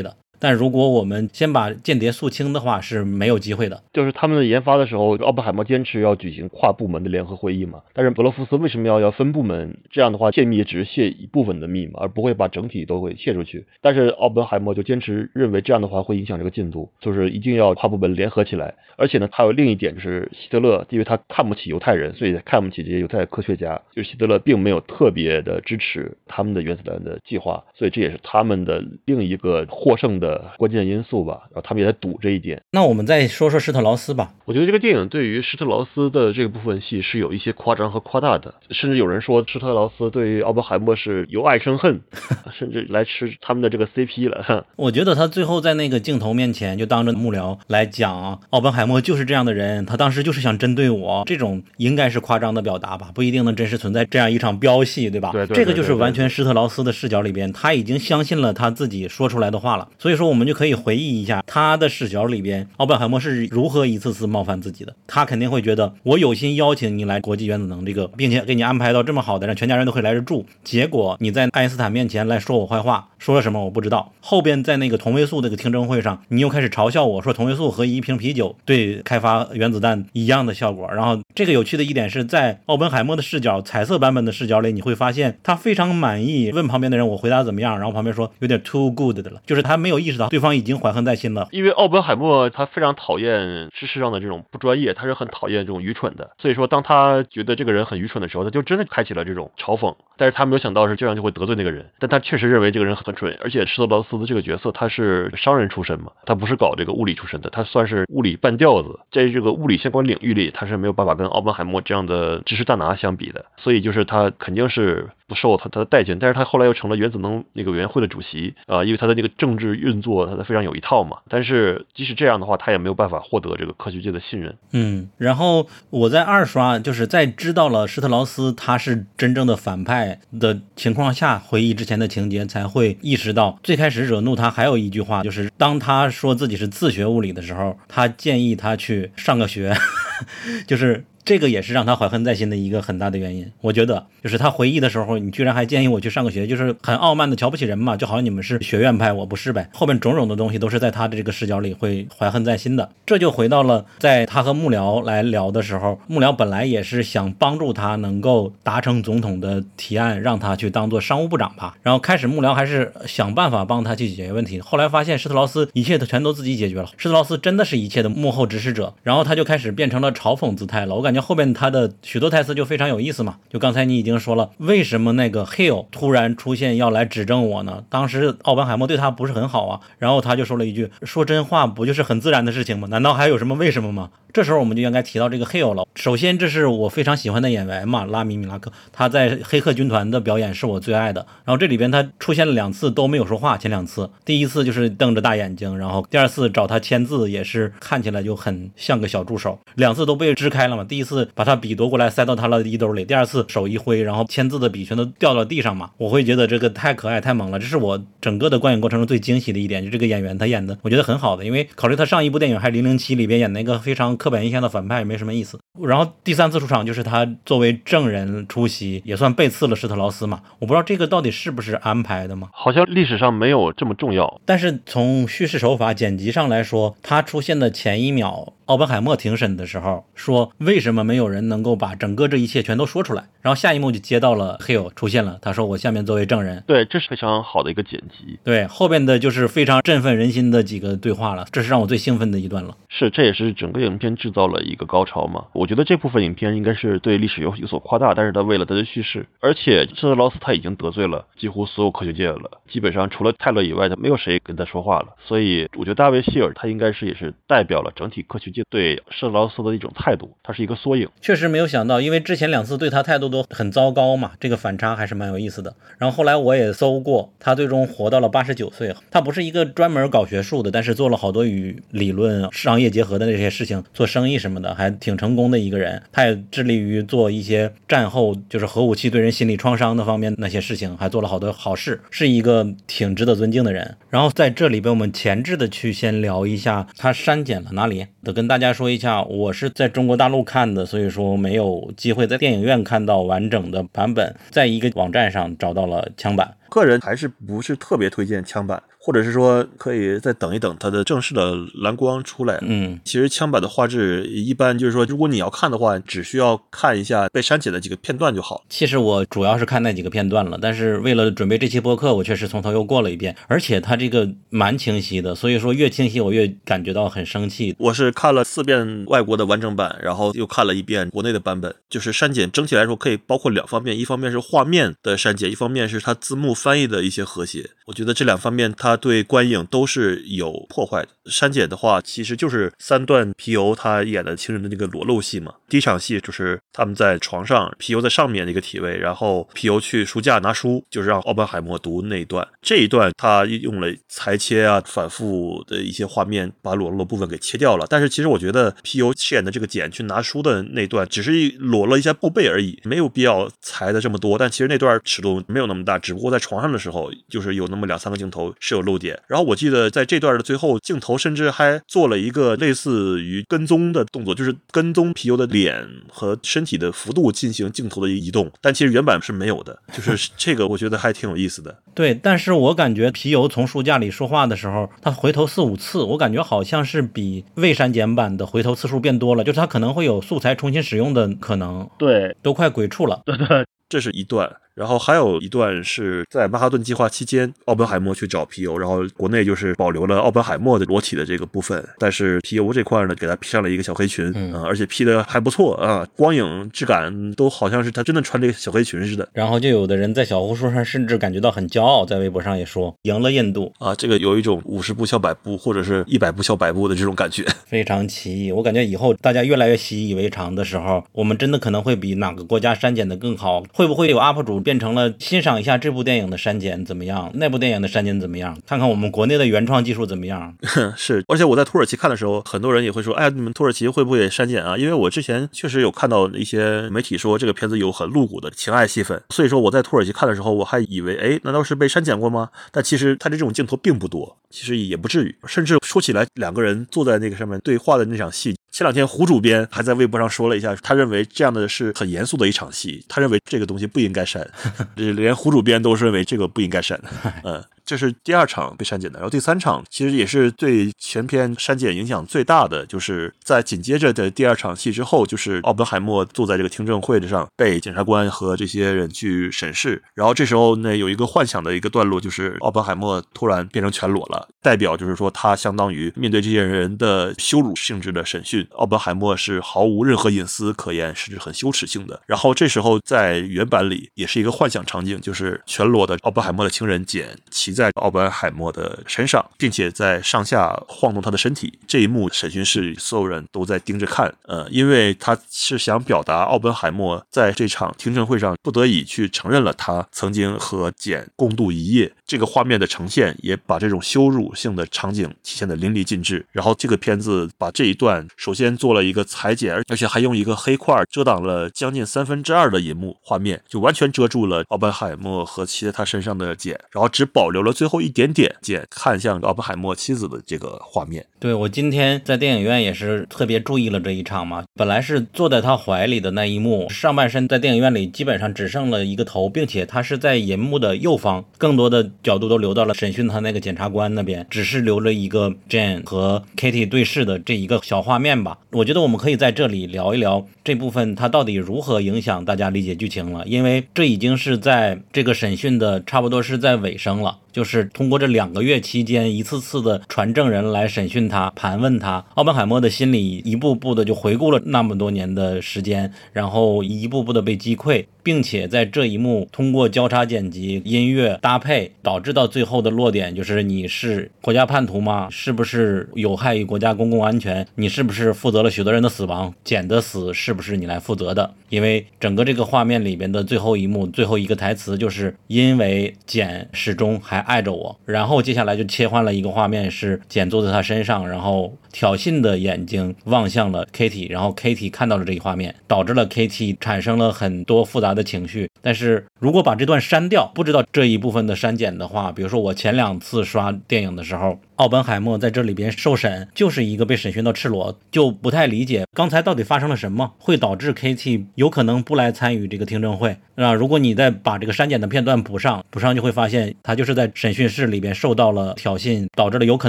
的。”但如果我们先把间谍肃清的话是没有机会的。就是他们的研发的时候，奥本海默坚持要举行跨部门的联合会议嘛。但是格罗夫斯为什么要要分部门？这样的话泄密也只是泄一部分的密嘛，而不会把整体都会泄出去。但是奥本海默就坚持认为这样的话会影响这个进度，就是一定要跨部门联合起来。而且呢，还有另一点就是希特勒，因为他看不起犹太人，所以看不起这些犹太科学家。就希特勒并没有特别的支持他们的原子弹的计划，所以这也是他们的另一个获胜的关键因素吧。然后他们也在赌这一点。那我们再说说施特劳斯吧。我觉得这个电影对于施特劳斯的这个部分戏是有一些夸张和夸大的，甚至有人说施特劳斯对于奥本海默是由爱生恨，甚至来吃他们的这个 CP 了。我觉得他最后在那个镜头面前就当着幕僚来讲，奥本海默就是这样的人，他当时就是想针对我，这种应该是夸张的表达吧，不一定能真实存在这样一场飙戏，对吧？对对。这个就是完全施特劳斯的视角里边，他已经相信了他自己说出来的话了。所以说，我们就可以回忆一下他的视角里边，奥本海默是如何一次次冒犯自己的。他肯定会觉得，我有心邀请你来国际原子能这个，并且给你安排到这么好的，让全家人都会来这住，结果你在爱因斯坦面前来说我坏话，说了什么我不知道。后边在那个同位素那个听证会上，你又开始嘲笑我说同位素和一瓶啤酒对开发原子弹一样的效果。然后这个有趣的一点是在奥本海默的视角，彩色版本的视角里，你会发现他非常满意，问旁边的人我回答怎么样，然后旁边说有点 too good 的了，就是他没有意识到对方已经怀恨在心了。因为奥本海默他非常讨厌知识上的这种不专业，他是很讨厌这种愚蠢的。所以说，当他觉得这个人很愚蠢的时候，他就真的开启了这种嘲讽。但是他没有想到是这样就会得罪那个人，但他确实认为这个人很蠢。而且施特劳斯的这个角色他是商人出身嘛，他不是搞这个物理出身的，他算是物理半吊子，在这个物理相关领域里，他是没有办法跟奥本海默这样的知识大拿相比的。所以就是他肯定是不受他他的待见。但是他后来又成了原子能那个委员会的主席啊，因为他的那个政治运作他非常有一套嘛。但是即使这样的话，他也没有办法获得这个科学界的信任。嗯，然后我在二刷，就是在知道了施特劳斯他是真正的反派的情况下，回忆之前的情节，才会意识到最开始惹怒他还有一句话，就是当他说自己是自学物理的时候，他建议他去上个学，就是。这个也是让他怀恨在心的一个很大的原因。我觉得，就是他回忆的时候，你居然还建议我去上个学，就是很傲慢的瞧不起人嘛，就好像你们是学院派，我不是呗。后面种种的东西都是在他的这个视角里会怀恨在心的。这就回到了在他和幕僚来聊的时候，幕僚本来也是想帮助他能够达成总统的提案，让他去当做商务部长吧。然后开始幕僚还是想办法帮他去解决问题，后来发现施特劳斯一切都全都自己解决了，施特劳斯真的是一切的幕后指使者。然后他就开始变成了嘲讽姿态了。我感。你看后面他的许多台词就非常有意思嘛，就刚才你已经说了，为什么那个 Hill 突然出现要来指证我呢？当时奥本海默对他不是很好啊，然后他就说了一句：“说真话不就是很自然的事情吗？难道还有什么为什么吗？”这时候我们就应该提到这个 Hill 了。首先，这是我非常喜欢的演员嘛，拉米米拉克，他在《黑客军团》的表演是我最爱的。然后这里边他出现了两次都没有说话，前两次，第一次就是瞪着大眼睛，然后第二次找他签字也是看起来就很像个小助手，两次都被支开了嘛。第一次把他笔夺过来塞到他的衣兜里，第二次手一挥，然后签字的笔全都掉到地上嘛。我会觉得这个太可爱太萌了，这是我整个的观影过程中最惊喜的一点，就这个演员他演的我觉得很好的，因为考虑他上一部电影还《零零七》里边演那个非常刻板印象的反派也没什么意思。然后第三次出场就是他作为证人出席，也算背刺了施特劳斯嘛。我不知道这个到底是不是安排的嘛？好像历史上没有这么重要。但是从叙事手法、剪辑上来说，他出现的前一秒，奥本海默庭审的时候说，为什么没有人能够把整个这一切全都说出来？然后下一幕就接到了 Hill 出现了，他说我下面作为证人。对，这是非常好的一个剪辑。对，后边的就是非常振奋人心的几个对话了，这是让我最兴奋的一段了。是，这也是整个影片制造了一个高潮嘛。我觉得这部分影片应该是对历史有有所夸大，但是他为了他的叙事，而且施特劳斯他已经得罪了几乎所有科学界了，基本上除了泰勒以外，他没有谁跟他说话了。所以我觉得大卫希尔他应该是也是代表了整体科学界对施特劳斯的一种态度，它是一个缩影。确实没有想到，因为之前两次对他态度都很糟糕嘛，这个反差还是蛮有意思的。然后后来我也搜过，他最终活到了八十九岁。他不是一个专门搞学术的，但是做了好多与理论、商业结合的那些事情，做生意什么的，还挺成功的一个人。他也致力于做一些战后就是核武器对人心理创伤的方面那些事情，还做了好多好事，是一个挺值得尊敬的人。然后在这里边，我们前置的去先聊一下他删减了哪里，得跟大大家说一下，我是在中国大陆看的，所以说没有机会在电影院看到完整的版本，在一个网站上找到了枪版。个人还是不是特别推荐枪版。或者是说可以再等一等它的正式的蓝光出来。嗯，其实枪版的画质一般，就是说如果你要看的话，只需要看一下被删减的几个片段就好。其实我主要是看那几个片段了，但是为了准备这期播客，我确实从头又过了一遍，而且它这个蛮清晰的，所以说越清晰我越感觉到很生气。我是看了四遍外国的完整版，然后又看了一遍国内的版本，就是删减整体来说可以包括两方面，一方面是画面的删减，一方面是它字幕翻译的一些和谐。我觉得这两方面它对观影。都是有破坏的。删减的话，其实就是三段皮尤他演的情人的那个裸露戏嘛。第一场戏就是他们在床上，皮尤在上面那个体位，然后皮尤去书架拿书，就是让奥本海默读那一段。这一段他用了裁切啊，反复的一些画面，把裸露的部分给切掉了。但是其实我觉得皮尤饰演的这个简去拿书的那段，只是裸了一下后背而已，没有必要裁的这么多。但其实那段尺度没有那么大，只不过在床上的时候，就是有那么两三个镜头是有漏点。然后我记得在这段的最后镜头，甚至还做了一个类似于跟踪的动作，就是跟踪皮尤的脸和身体的幅度进行镜头的移动。但其实原版是没有的，就是这个我觉得还挺有意思的。对，但是我感觉皮尤从书架里说话的时候，他回头四五次，我感觉好像是比未删减版的回头次数变多了，就是他可能会有素材重新使用的可能。对，都快鬼畜了。对对。这是一段，然后还有一段是在曼哈顿计划期间，奥本海默去找皮尤，然后国内就是保留了奥本海默的裸体的这个部分，但是皮尤这块呢，给他披上了一个小黑裙，啊，而且披的还不错啊，光影质感都好像是他真的穿这个小黑裙似的。然后就有的人在小红书上甚至感觉到很骄傲，在微博上也说赢了印度啊，这个有一种五十步笑百步或者是一百步笑百步的这种感觉，非常奇异。我感觉以后大家越来越习以为常的时候，我们真的可能会比哪个国家删减的更好，会不会有 UP 主？变成了欣赏一下这部电影的删减怎么样，那部电影的删减怎么样，看看我们国内的原创技术怎么样。是，而且我在土耳其看的时候，很多人也会说，哎，你们土耳其会不会删减啊？因为我之前确实有看到一些媒体说这个片子有很露骨的情爱戏份，所以说我在土耳其看的时候，我还以为，哎，难道是被删减过吗？但其实他的这种镜头并不多，其实也不至于。甚至说起来，两个人坐在那个上面对话的那场戏。前两天胡主编还在微博上说了一下，他认为这样的是很严肃的一场戏，他认为这个东西不应该删，连胡主编都是认为这个不应该删，嗯。这是第二场被删减的，然后第三场其实也是对全片删减影响最大的，就是在紧接着的第二场戏之后，就是奥本海默坐在这个听证会上被检察官和这些人去审视，然后这时候呢有一个幻想的一个段落，就是奥本海默突然变成全裸了，代表就是说他相当于面对这些人的羞辱性质的审讯，奥本海默是毫无任何隐私可言，甚至很羞耻性的。然后这时候在原版里也是一个幻想场景，就是全裸的奥本海默的情人简其在奥本海默的身上，并且在上下晃动他的身体，这一幕审讯室所有人都在盯着看。呃，因为他是想表达奥本海默在这场听证会上不得已去承认了他曾经和简共度一夜。这个画面的呈现也把这种羞辱性的场景体现的淋漓尽致。然后这个片子把这一段首先做了一个裁剪，而且还用一个黑块遮挡了将近三分之二的银幕画面，就完全遮住了奥本海默和骑在他身上的简，然后只保留。有了最后一点点，见看向奥本海默妻子的这个画面。对我今天在电影院也是特别注意了这一场嘛。本来是坐在他怀里的那一幕，上半身在电影院里基本上只剩了一个头，并且他是在银幕的右方，更多的角度都留到了审讯他那个检察官那边，只是留了一个 Jane 和 Kitty 对视的这一个小画面吧。我觉得我们可以在这里聊一聊这部分它到底如何影响大家理解剧情了，因为这已经是在这个审讯的差不多是在尾声了。就是通过这两个月期间，一次次的传证人来审讯他、盘问他，奥本海默的心里一步步的就回顾了那么多年的时间，然后一步步的被击溃。并且在这一幕通过交叉剪辑、音乐搭配，导致到最后的落点就是你是国家叛徒吗？是不是有害于国家公共安全？你是不是负责了许多人的死亡？简的死是不是你来负责的？因为整个这个画面里边的最后一幕、最后一个台词就是因为简始终还爱着我。然后接下来就切换了一个画面，是简坐在他身上，然后挑衅的眼睛望向了 Kitty，然后 Kitty 看到了这一画面，导致了 Kitty 产生了很多复杂的情绪。但是如果把这段删掉，不知道这一部分的删减的话，比如说我前两次刷电影的时候，奥本海默在这里边受审，就是一个被审讯到赤裸，就不太理解刚才到底发生了什么，会导致 Kitty 有可能不来参与这个听证会。那如果你再把这个删减的片段补上，补上就会发现他就是在审讯室里边受到了挑衅，导致了有可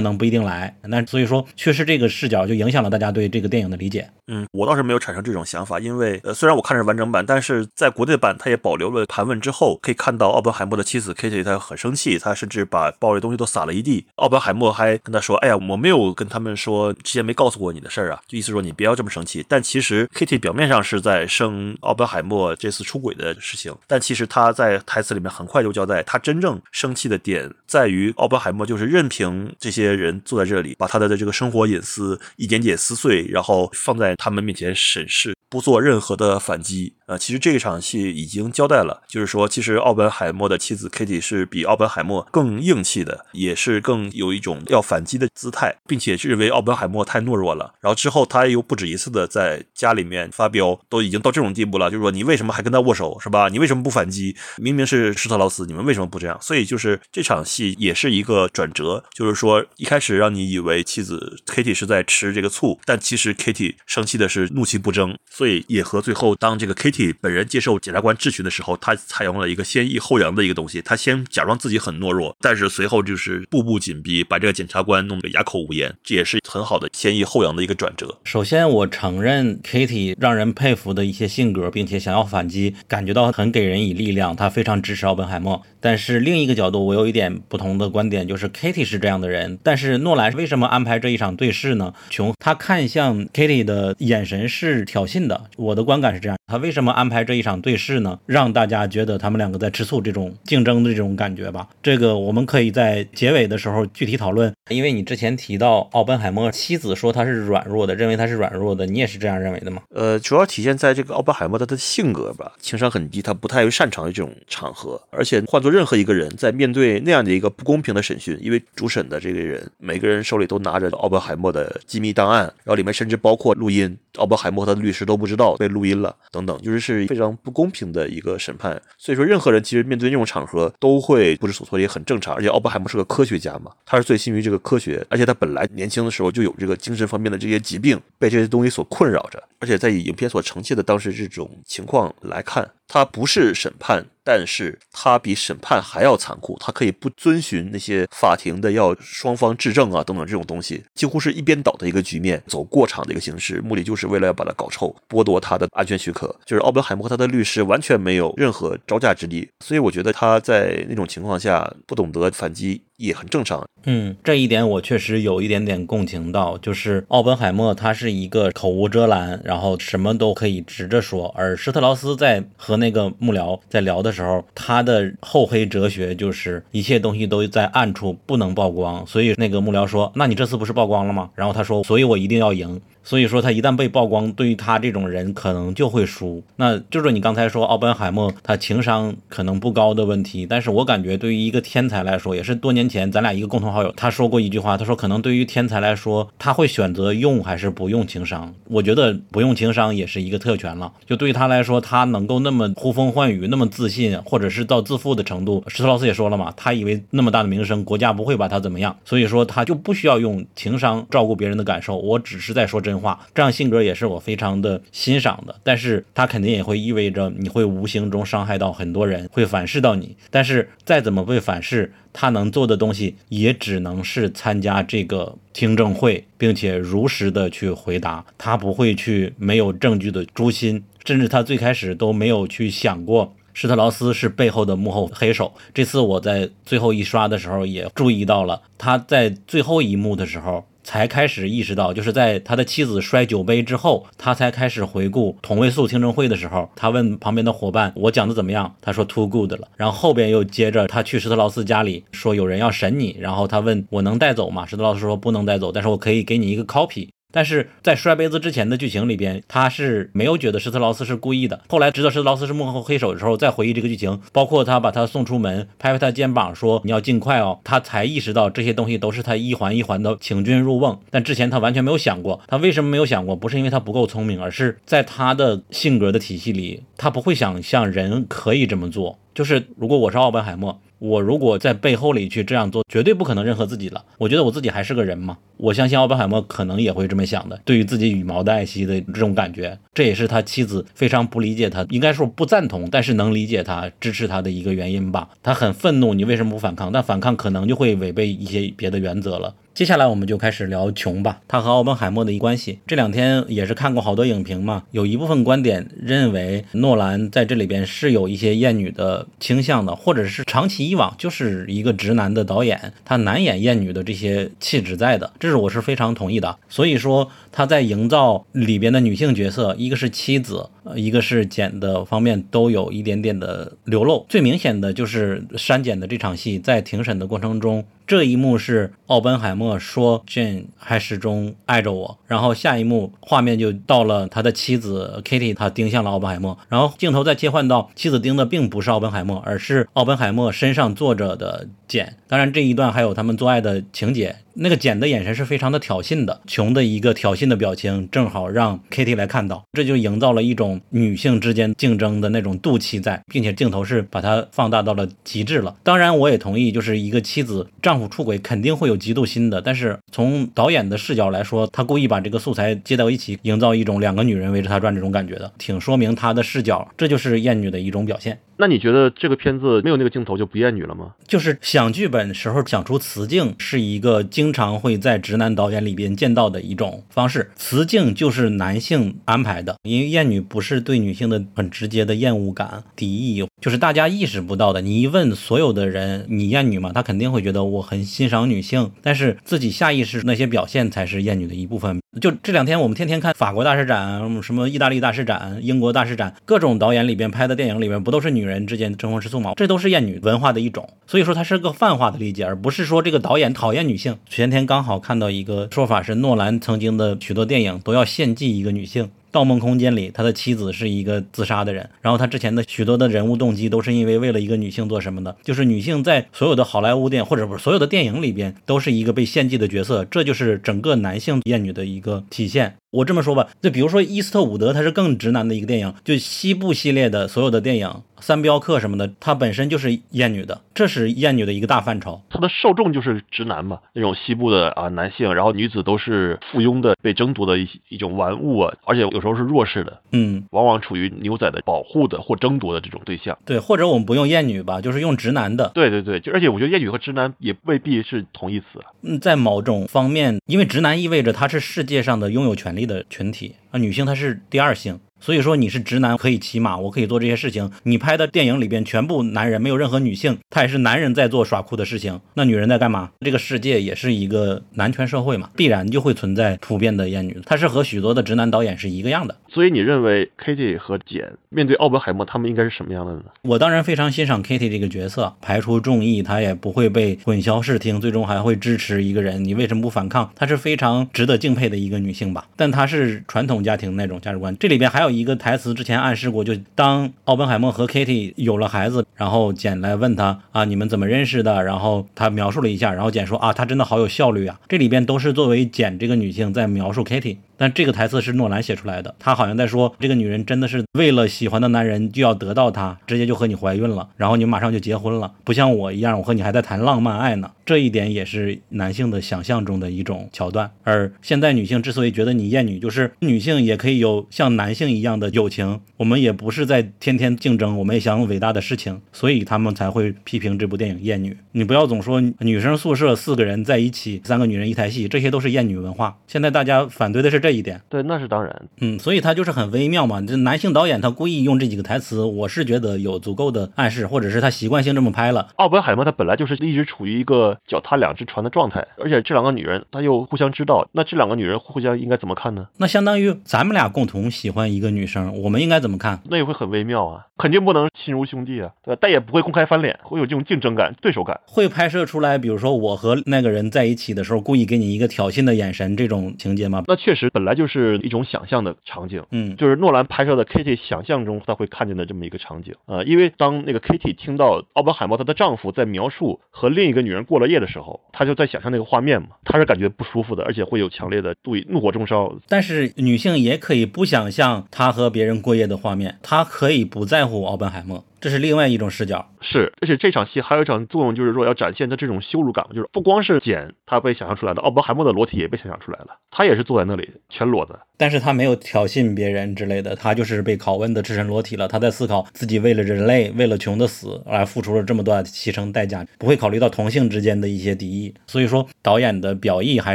能不一定来。那所以说，确实这个视角就影响了大家对这个电影的理解。嗯，我倒是没有产生这种想法，因为呃，虽然我看的是完整版，但是在国内版它也保留了盘问之后，可以看到奥本海默的妻子 Kitty 她很生气，她甚至把包里东西都撒了一地。奥本海默还还跟他说：“哎呀，我没有跟他们说之前没告诉过你的事儿啊，就意思说你不要这么生气。”但其实 Kitty 表面上是在生奥本海默这次出轨的事情，但其实他在台词里面很快就交代，他真正生气的点在于奥本海默就是任凭这些人坐在这里，把他的这个生活隐私一点点撕碎，然后放在他们面前审视，不做任何的反击。呃，其实这一场戏已经交代了，就是说，其实奥本海默的妻子 Kitty 是比奥本海默更硬气的，也是更有一种要反击的姿态，并且认为奥本海默太懦弱了。然后之后他又不止一次的在家里面发飙，都已经到这种地步了，就是说你为什么还跟他握手，是吧？你为什么不反击？明明是施特劳斯，你们为什么不这样？所以就是这场戏也是一个转折，就是说一开始让你以为妻子 Kitty 是在吃这个醋，但其实 Kitty 生气的是怒其不争，所以也和最后当这个 Kitty。本人接受检察官质询的时候，他采用了一个先抑后扬的一个东西。他先假装自己很懦弱，但是随后就是步步紧逼，把这检察官弄得哑口无言。这也是很好的先抑后扬的一个转折。首先，我承认 Kitty 让人佩服的一些性格，并且想要反击，感觉到很给人以力量。他非常支持奥本海默。但是另一个角度，我有一点不同的观点，就是 Kitty 是这样的人，但是诺兰为什么安排这一场对视呢？琼他看向 Kitty 的眼神是挑衅的。我的观感是这样，他为什么安排这一场对视呢？让大家觉得他们两个在吃醋，这种竞争的这种感觉吧。这个我们可以在结尾的时候具体讨论。因为你之前提到奥本海默妻子说他是软弱的，认为他是软弱的，你也是这样认为的吗？呃，主要体现在这个奥本海默他的性格吧，情商很低，他不太擅长于这种场合，而且换做任何一个人在面对那样的一个不公平的审讯，因为主审的这个人每个人手里都拿着奥本海默的机密档案，然后里面甚至包括录音，奥本海默他的律师都不知道被录音了等等，就是是非常不公平的一个审判。所以说，任何人其实面对那种场合都会不知所措，也很正常。而且奥本海默是个科学家嘛，他是醉心于这个科学，而且他本来年轻的时候就有这个精神方面的这些疾病，被这些东西所困扰着。而且在以影片所呈现的当时这种情况来看，他不是审判。但是他比审判还要残酷，他可以不遵循那些法庭的要双方质证啊等等这种东西，几乎是一边倒的一个局面，走过场的一个形式，目的就是为了要把他搞臭，剥夺他的安全许可。就是奥本海默和他的律师完全没有任何招架之力，所以我觉得他在那种情况下不懂得反击也很正常。嗯，这一点我确实有一点点共情到，就是奥本海默他是一个口无遮拦，然后什么都可以直着说，而施特劳斯在和那个幕僚在聊的。时候，他的厚黑哲学就是一切东西都在暗处，不能曝光。所以那个幕僚说：“那你这次不是曝光了吗？”然后他说：“所以我一定要赢。”所以说他一旦被曝光，对于他这种人可能就会输。那就是你刚才说奥本海默他情商可能不高的问题，但是我感觉对于一个天才来说，也是多年前咱俩一个共同好友他说过一句话，他说可能对于天才来说，他会选择用还是不用情商。我觉得不用情商也是一个特权了。就对于他来说，他能够那么呼风唤雨，那么自信，或者是到自负的程度。石头老师也说了嘛，他以为那么大的名声，国家不会把他怎么样，所以说他就不需要用情商照顾别人的感受。我只是在说真。话这样性格也是我非常的欣赏的，但是他肯定也会意味着你会无形中伤害到很多人，会反噬到你。但是再怎么被反噬，他能做的东西也只能是参加这个听证会，并且如实的去回答。他不会去没有证据的诛心，甚至他最开始都没有去想过施特劳斯是背后的幕后黑手。这次我在最后一刷的时候也注意到了，他在最后一幕的时候。才开始意识到，就是在他的妻子摔酒杯之后，他才开始回顾同位素听证会的时候，他问旁边的伙伴：“我讲的怎么样？”他说：“too good 了。”然后后边又接着他去施特劳斯家里说有人要审你，然后他问我能带走吗？施特劳斯说不能带走，但是我可以给你一个 copy。但是在摔杯子之前的剧情里边，他是没有觉得施特劳斯是故意的。后来知道施特劳斯是幕后黑手的时候，再回忆这个剧情，包括他把他送出门，拍拍他肩膀说你要尽快哦，他才意识到这些东西都是他一环一环的请君入瓮。但之前他完全没有想过，他为什么没有想过？不是因为他不够聪明，而是在他的性格的体系里，他不会想象人可以这么做。就是如果我是奥本海默。我如果在背后里去这样做，绝对不可能认可自己了。我觉得我自己还是个人嘛。我相信奥本海默可能也会这么想的。对于自己羽毛的爱惜的这种感觉，这也是他妻子非常不理解他，应该说不赞同，但是能理解他、支持他的一个原因吧。他很愤怒，你为什么不反抗？但反抗可能就会违背一些别的原则了。接下来我们就开始聊琼吧，他和奥本海默的一关系。这两天也是看过好多影评嘛，有一部分观点认为诺兰在这里边是有一些厌女的倾向的，或者是长期以往就是一个直男的导演，他难演厌女的这些气质在的，这是我是非常同意的。所以说他在营造里边的女性角色，一个是妻子，一个是简的方面都有一点点的流露。最明显的就是删减的这场戏，在庭审的过程中。这一幕是奥本海默说 Jane 还始终爱着我，然后下一幕画面就到了他的妻子 Kitty，他盯向了奥本海默，然后镜头再切换到妻子盯的并不是奥本海默，而是奥本海默身上坐着的简。当然这一段还有他们做爱的情节。那个简的眼神是非常的挑衅的，琼的一个挑衅的表情正好让 Kitty 来看到，这就营造了一种女性之间竞争的那种妒气在，并且镜头是把它放大到了极致了。当然，我也同意，就是一个妻子丈夫出轨肯定会有嫉妒心的，但是从导演的视角来说，他故意把这个素材接到一起，营造一种两个女人围着他转这种感觉的，挺说明他的视角，这就是厌女的一种表现。那你觉得这个片子没有那个镜头就不厌女了吗？就是想剧本时候想出雌竞是一个经常会在直男导演里边见到的一种方式，雌竞就是男性安排的，因为厌女不是对女性的很直接的厌恶感、敌意，就是大家意识不到的。你一问所有的人你厌女吗？他肯定会觉得我很欣赏女性，但是自己下意识那些表现才是厌女的一部分。就这两天我们天天看法国大师展、什么意大利大师展、英国大师展，各种导演里边拍的电影里边不都是女？女人之间争风吃醋嘛？这都是厌女文化的一种，所以说它是个泛化的理解，而不是说这个导演讨厌女性。前天刚好看到一个说法是，诺兰曾经的许多电影都要献祭一个女性。《盗梦空间》里，他的妻子是一个自杀的人，然后他之前的许多的人物动机都是因为为了一个女性做什么的，就是女性在所有的好莱坞电影或者不是所有的电影里边都是一个被献祭的角色，这就是整个男性厌女的一个体现。我这么说吧，就比如说伊斯特伍德，他是更直男的一个电影，就西部系列的所有的电影，三镖客什么的，他本身就是厌女的，这是厌女的一个大范畴。他的受众就是直男嘛，那种西部的啊男性，然后女子都是附庸的、被争夺的一一种玩物啊，而且有是弱势的，嗯，往往处于牛仔的保护的或争夺的这种对象。对，或者我们不用厌女吧，就是用直男的。对对对，就而且我觉得厌女和直男也未必是同义词。嗯，在某种方面，因为直男意味着他是世界上的拥有权利的群体。啊，女性她是第二性。所以说你是直男可以骑马，我可以做这些事情。你拍的电影里边全部男人，没有任何女性，他也是男人在做耍酷的事情。那女人在干嘛？这个世界也是一个男权社会嘛，必然就会存在普遍的厌女。他是和许多的直男导演是一个样的。所以你认为 Kitty 和简面对奥本海默，他们应该是什么样的呢？我当然非常欣赏 Kitty 这个角色，排除众议，她也不会被混淆视听，最终还会支持一个人。你为什么不反抗？她是非常值得敬佩的一个女性吧？但她是传统家庭那种价值观。这里边还有一个台词之前。暗示过，就当奥本海默和 Kitty 有了孩子，然后简来问他啊，你们怎么认识的？然后他描述了一下，然后简说啊，他真的好有效率啊。这里边都是作为简这个女性在描述 Kitty。但这个台词是诺兰写出来的，他好像在说这个女人真的是为了喜欢的男人就要得到他，直接就和你怀孕了，然后你马上就结婚了，不像我一样，我和你还在谈浪漫爱呢。这一点也是男性的想象中的一种桥段。而现在女性之所以觉得你厌女，就是女性也可以有像男性一样的友情，我们也不是在天天竞争，我们也想伟大的事情，所以他们才会批评这部电影厌女。你不要总说女生宿舍四个人在一起，三个女人一台戏，这些都是厌女文化。现在大家反对的是。这一点。对，那是当然。嗯，所以他就是很微妙嘛。这男性导演他故意用这几个台词，我是觉得有足够的暗示，或者是他习惯性这么拍了。奥本海默他本来就是一直处于一个脚踏两只船的状态，而且这两个女人他又互相知道，那这两个女人互相应该怎么看呢？那相当于咱们俩共同喜欢一个女生，我们应该怎么看？那也会很微妙啊，肯定不能亲如兄弟啊，对吧？但也不会公开翻脸，会有这种竞争感、对手感。会拍摄出来，比如说我和那个人在一起的时候，故意给你一个挑衅的眼神这种情节吗？那确实本来就是一种想象的场景，嗯，就是诺兰拍摄的 Kitty 想象中他会看见的这么一个场景啊、呃因为当那个 Kitty 听到奥本海默她的丈夫在描述和另一个女人过了夜的时候，她就在想象那个画面嘛，她是感觉不舒服的，而且会有强烈的对怒火中烧。但是女性也可以不想象她和别人过夜的画面，她可以不在乎奥本海默，这是另外一种视角。是，而且这场戏还有一场作用，就是说要展现他这种羞辱感，就是不光是简他被想象出来的，奥本海默的裸体也被想象出来了，他也是坐在那里全裸的。但是他没有挑衅别人之类的，他就是被拷问的赤身裸体了。他在思考自己为了人类，为了穷的死而付出了这么多牺牲代价，不会考虑到同性之间的一些敌意。所以说，导演的表意还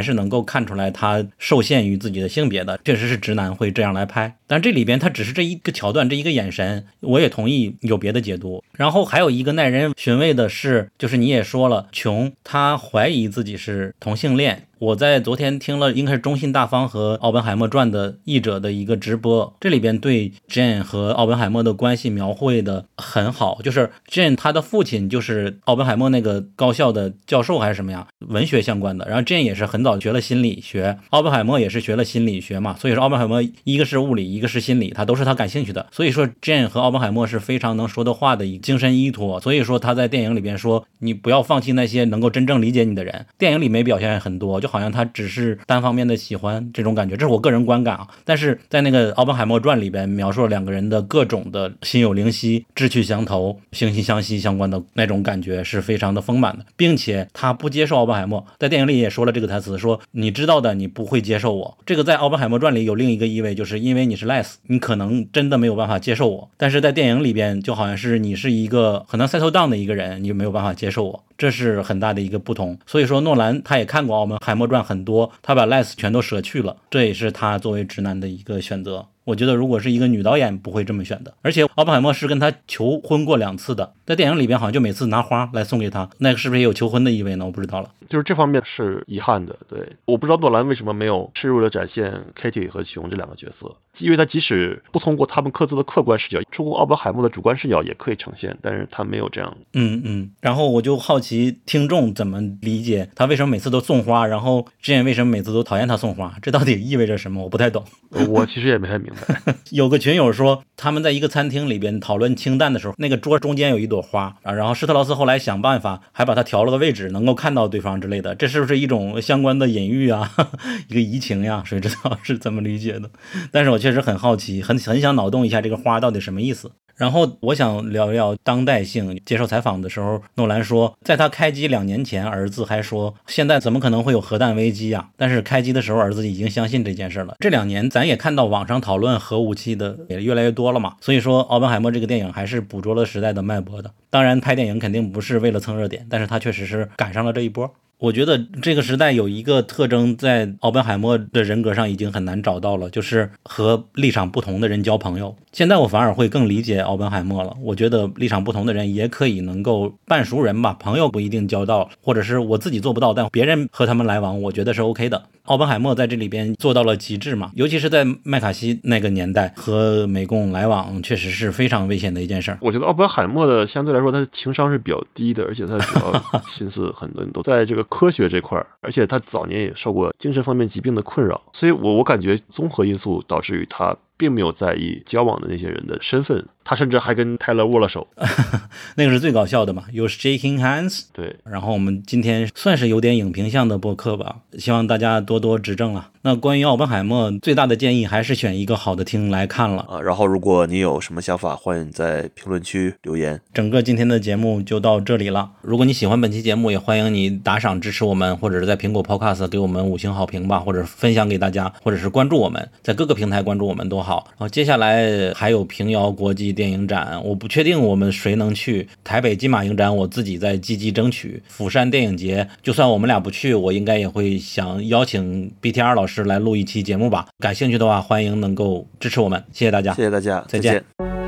是能够看出来他受限于自己的性别的，确实是直男会这样来拍。但这里边他只是这一个桥段，这一个眼神，我也同意有别的解读。然后还有一个耐人寻味的是，就是你也说了，琼他怀疑自己是同性恋。我在昨天听了应该是中信大方和奥本海默传的译者的一个直播，这里边对 Jane 和奥本海默的关系描绘的很好，就是 Jane 他的父亲就是奥本海默那个高校的教授还是什么呀，文学相关的。然后 Jane 也是很早学了心理学，奥本海默也是学了心理学嘛，所以说奥本海默一个是物理，一个是心理，他都是他感兴趣的。所以说 Jane 和奥本海默是非常能说的话的一精神依托。所以说他在电影里边说，你不要放弃那些能够真正理解你的人。电影里没表现很多，就好像他只是单方面的喜欢这种感觉，这是我个人观感啊。但是在那个《奥本海默传》里边描述了两个人的各种的心有灵犀、志趣相投、惺惺相惜相关的那种感觉是非常的丰满的，并且他不接受奥本海默，在电影里也说了这个台词，说你知道的，你不会接受我。这个在《奥本海默传》里有另一个意味，就是因为你是 less，你可能真的没有办法接受我。但是在电影里边就好像是你是一个很能 settle down 的一个人，你就没有办法接受我。这是很大的一个不同，所以说诺兰他也看过《奥本海默传》很多，他把 less 全都舍去了，这也是他作为直男的一个选择。我觉得如果是一个女导演不会这么选的，而且奥本海默是跟他求婚过两次的，在电影里边好像就每次拿花来送给他，那个是不是也有求婚的意味呢？我不知道了。就是这方面是遗憾的，对，我不知道诺兰为什么没有深入的展现 Kitty 和熊这两个角色，因为他即使不通过他们各自的客观视角，通过奥本海默的主观视角也可以呈现，但是他没有这样。嗯嗯，然后我就好奇听众怎么理解他为什么每次都送花，然后之前为什么每次都讨厌他送花，这到底意味着什么？我不太懂。呃我其实也没太明白。有个群友说，他们在一个餐厅里边讨论清淡的时候，那个桌中间有一朵花啊，然后施特劳斯后来想办法还把它调了个位置，能够看到对方之类的，这是不是一种相关的隐喻啊？一个移情呀？谁知道是怎么理解的？但是我确实很好奇，很很想脑洞一下这个花到底什么意思。然后我想聊一聊当代性。接受采访的时候，诺兰说，在他开机两年前，儿子还说现在怎么可能会有核弹危机啊？但是开机的时候，儿子已经相信这件事了。这两年咱也看到网上讨论核武器的也越来越多了嘛，所以说奥本海默这个电影还是捕捉了时代的脉搏的。当然，拍电影肯定不是为了蹭热点，但是他确实是赶上了这一波。我觉得这个时代有一个特征，在奥本海默的人格上已经很难找到了，就是和立场不同的人交朋友。现在我反而会更理解奥本海默了。我觉得立场不同的人也可以能够半熟人吧，朋友不一定交到，或者是我自己做不到，但别人和他们来往，我觉得是 OK 的。奥本海默在这里边做到了极致嘛，尤其是在麦卡锡那个年代，和美共来往确实是非常危险的一件事儿。我觉得奥本海默的相对来说，他的情商是比较低的，而且他主要心思很多都 在这个科学这块，而且他早年也受过精神方面疾病的困扰，所以我我感觉综合因素导致于他并没有在意交往的那些人的身份，他甚至还跟泰勒握了手。那个是最搞笑的嘛，有 shaking hands。对，然后我们今天算是有点影评向的播客吧，希望大家多多指正了。那关于奥本海默，最大的建议还是选一个好的厅来看了。啊，然后如果你有什么想法，欢迎在评论区留言。整个今天的节目就到这里了。如果你喜欢本期节目，也欢迎你打赏支持我们，或者是在苹果 Podcast 给我们五星好评吧，或者分享给大家，或者是关注我们，在各个平台关注我们都好。然后接下来还有平遥国际电电影展，我不确定我们谁能去。台北金马影展，我自己在积极争取。釜山电影节，就算我们俩不去，我应该也会想邀请 BTR 老师来录一期节目吧。感兴趣的话，欢迎能够支持我们，谢谢大家，谢谢大家，再见。见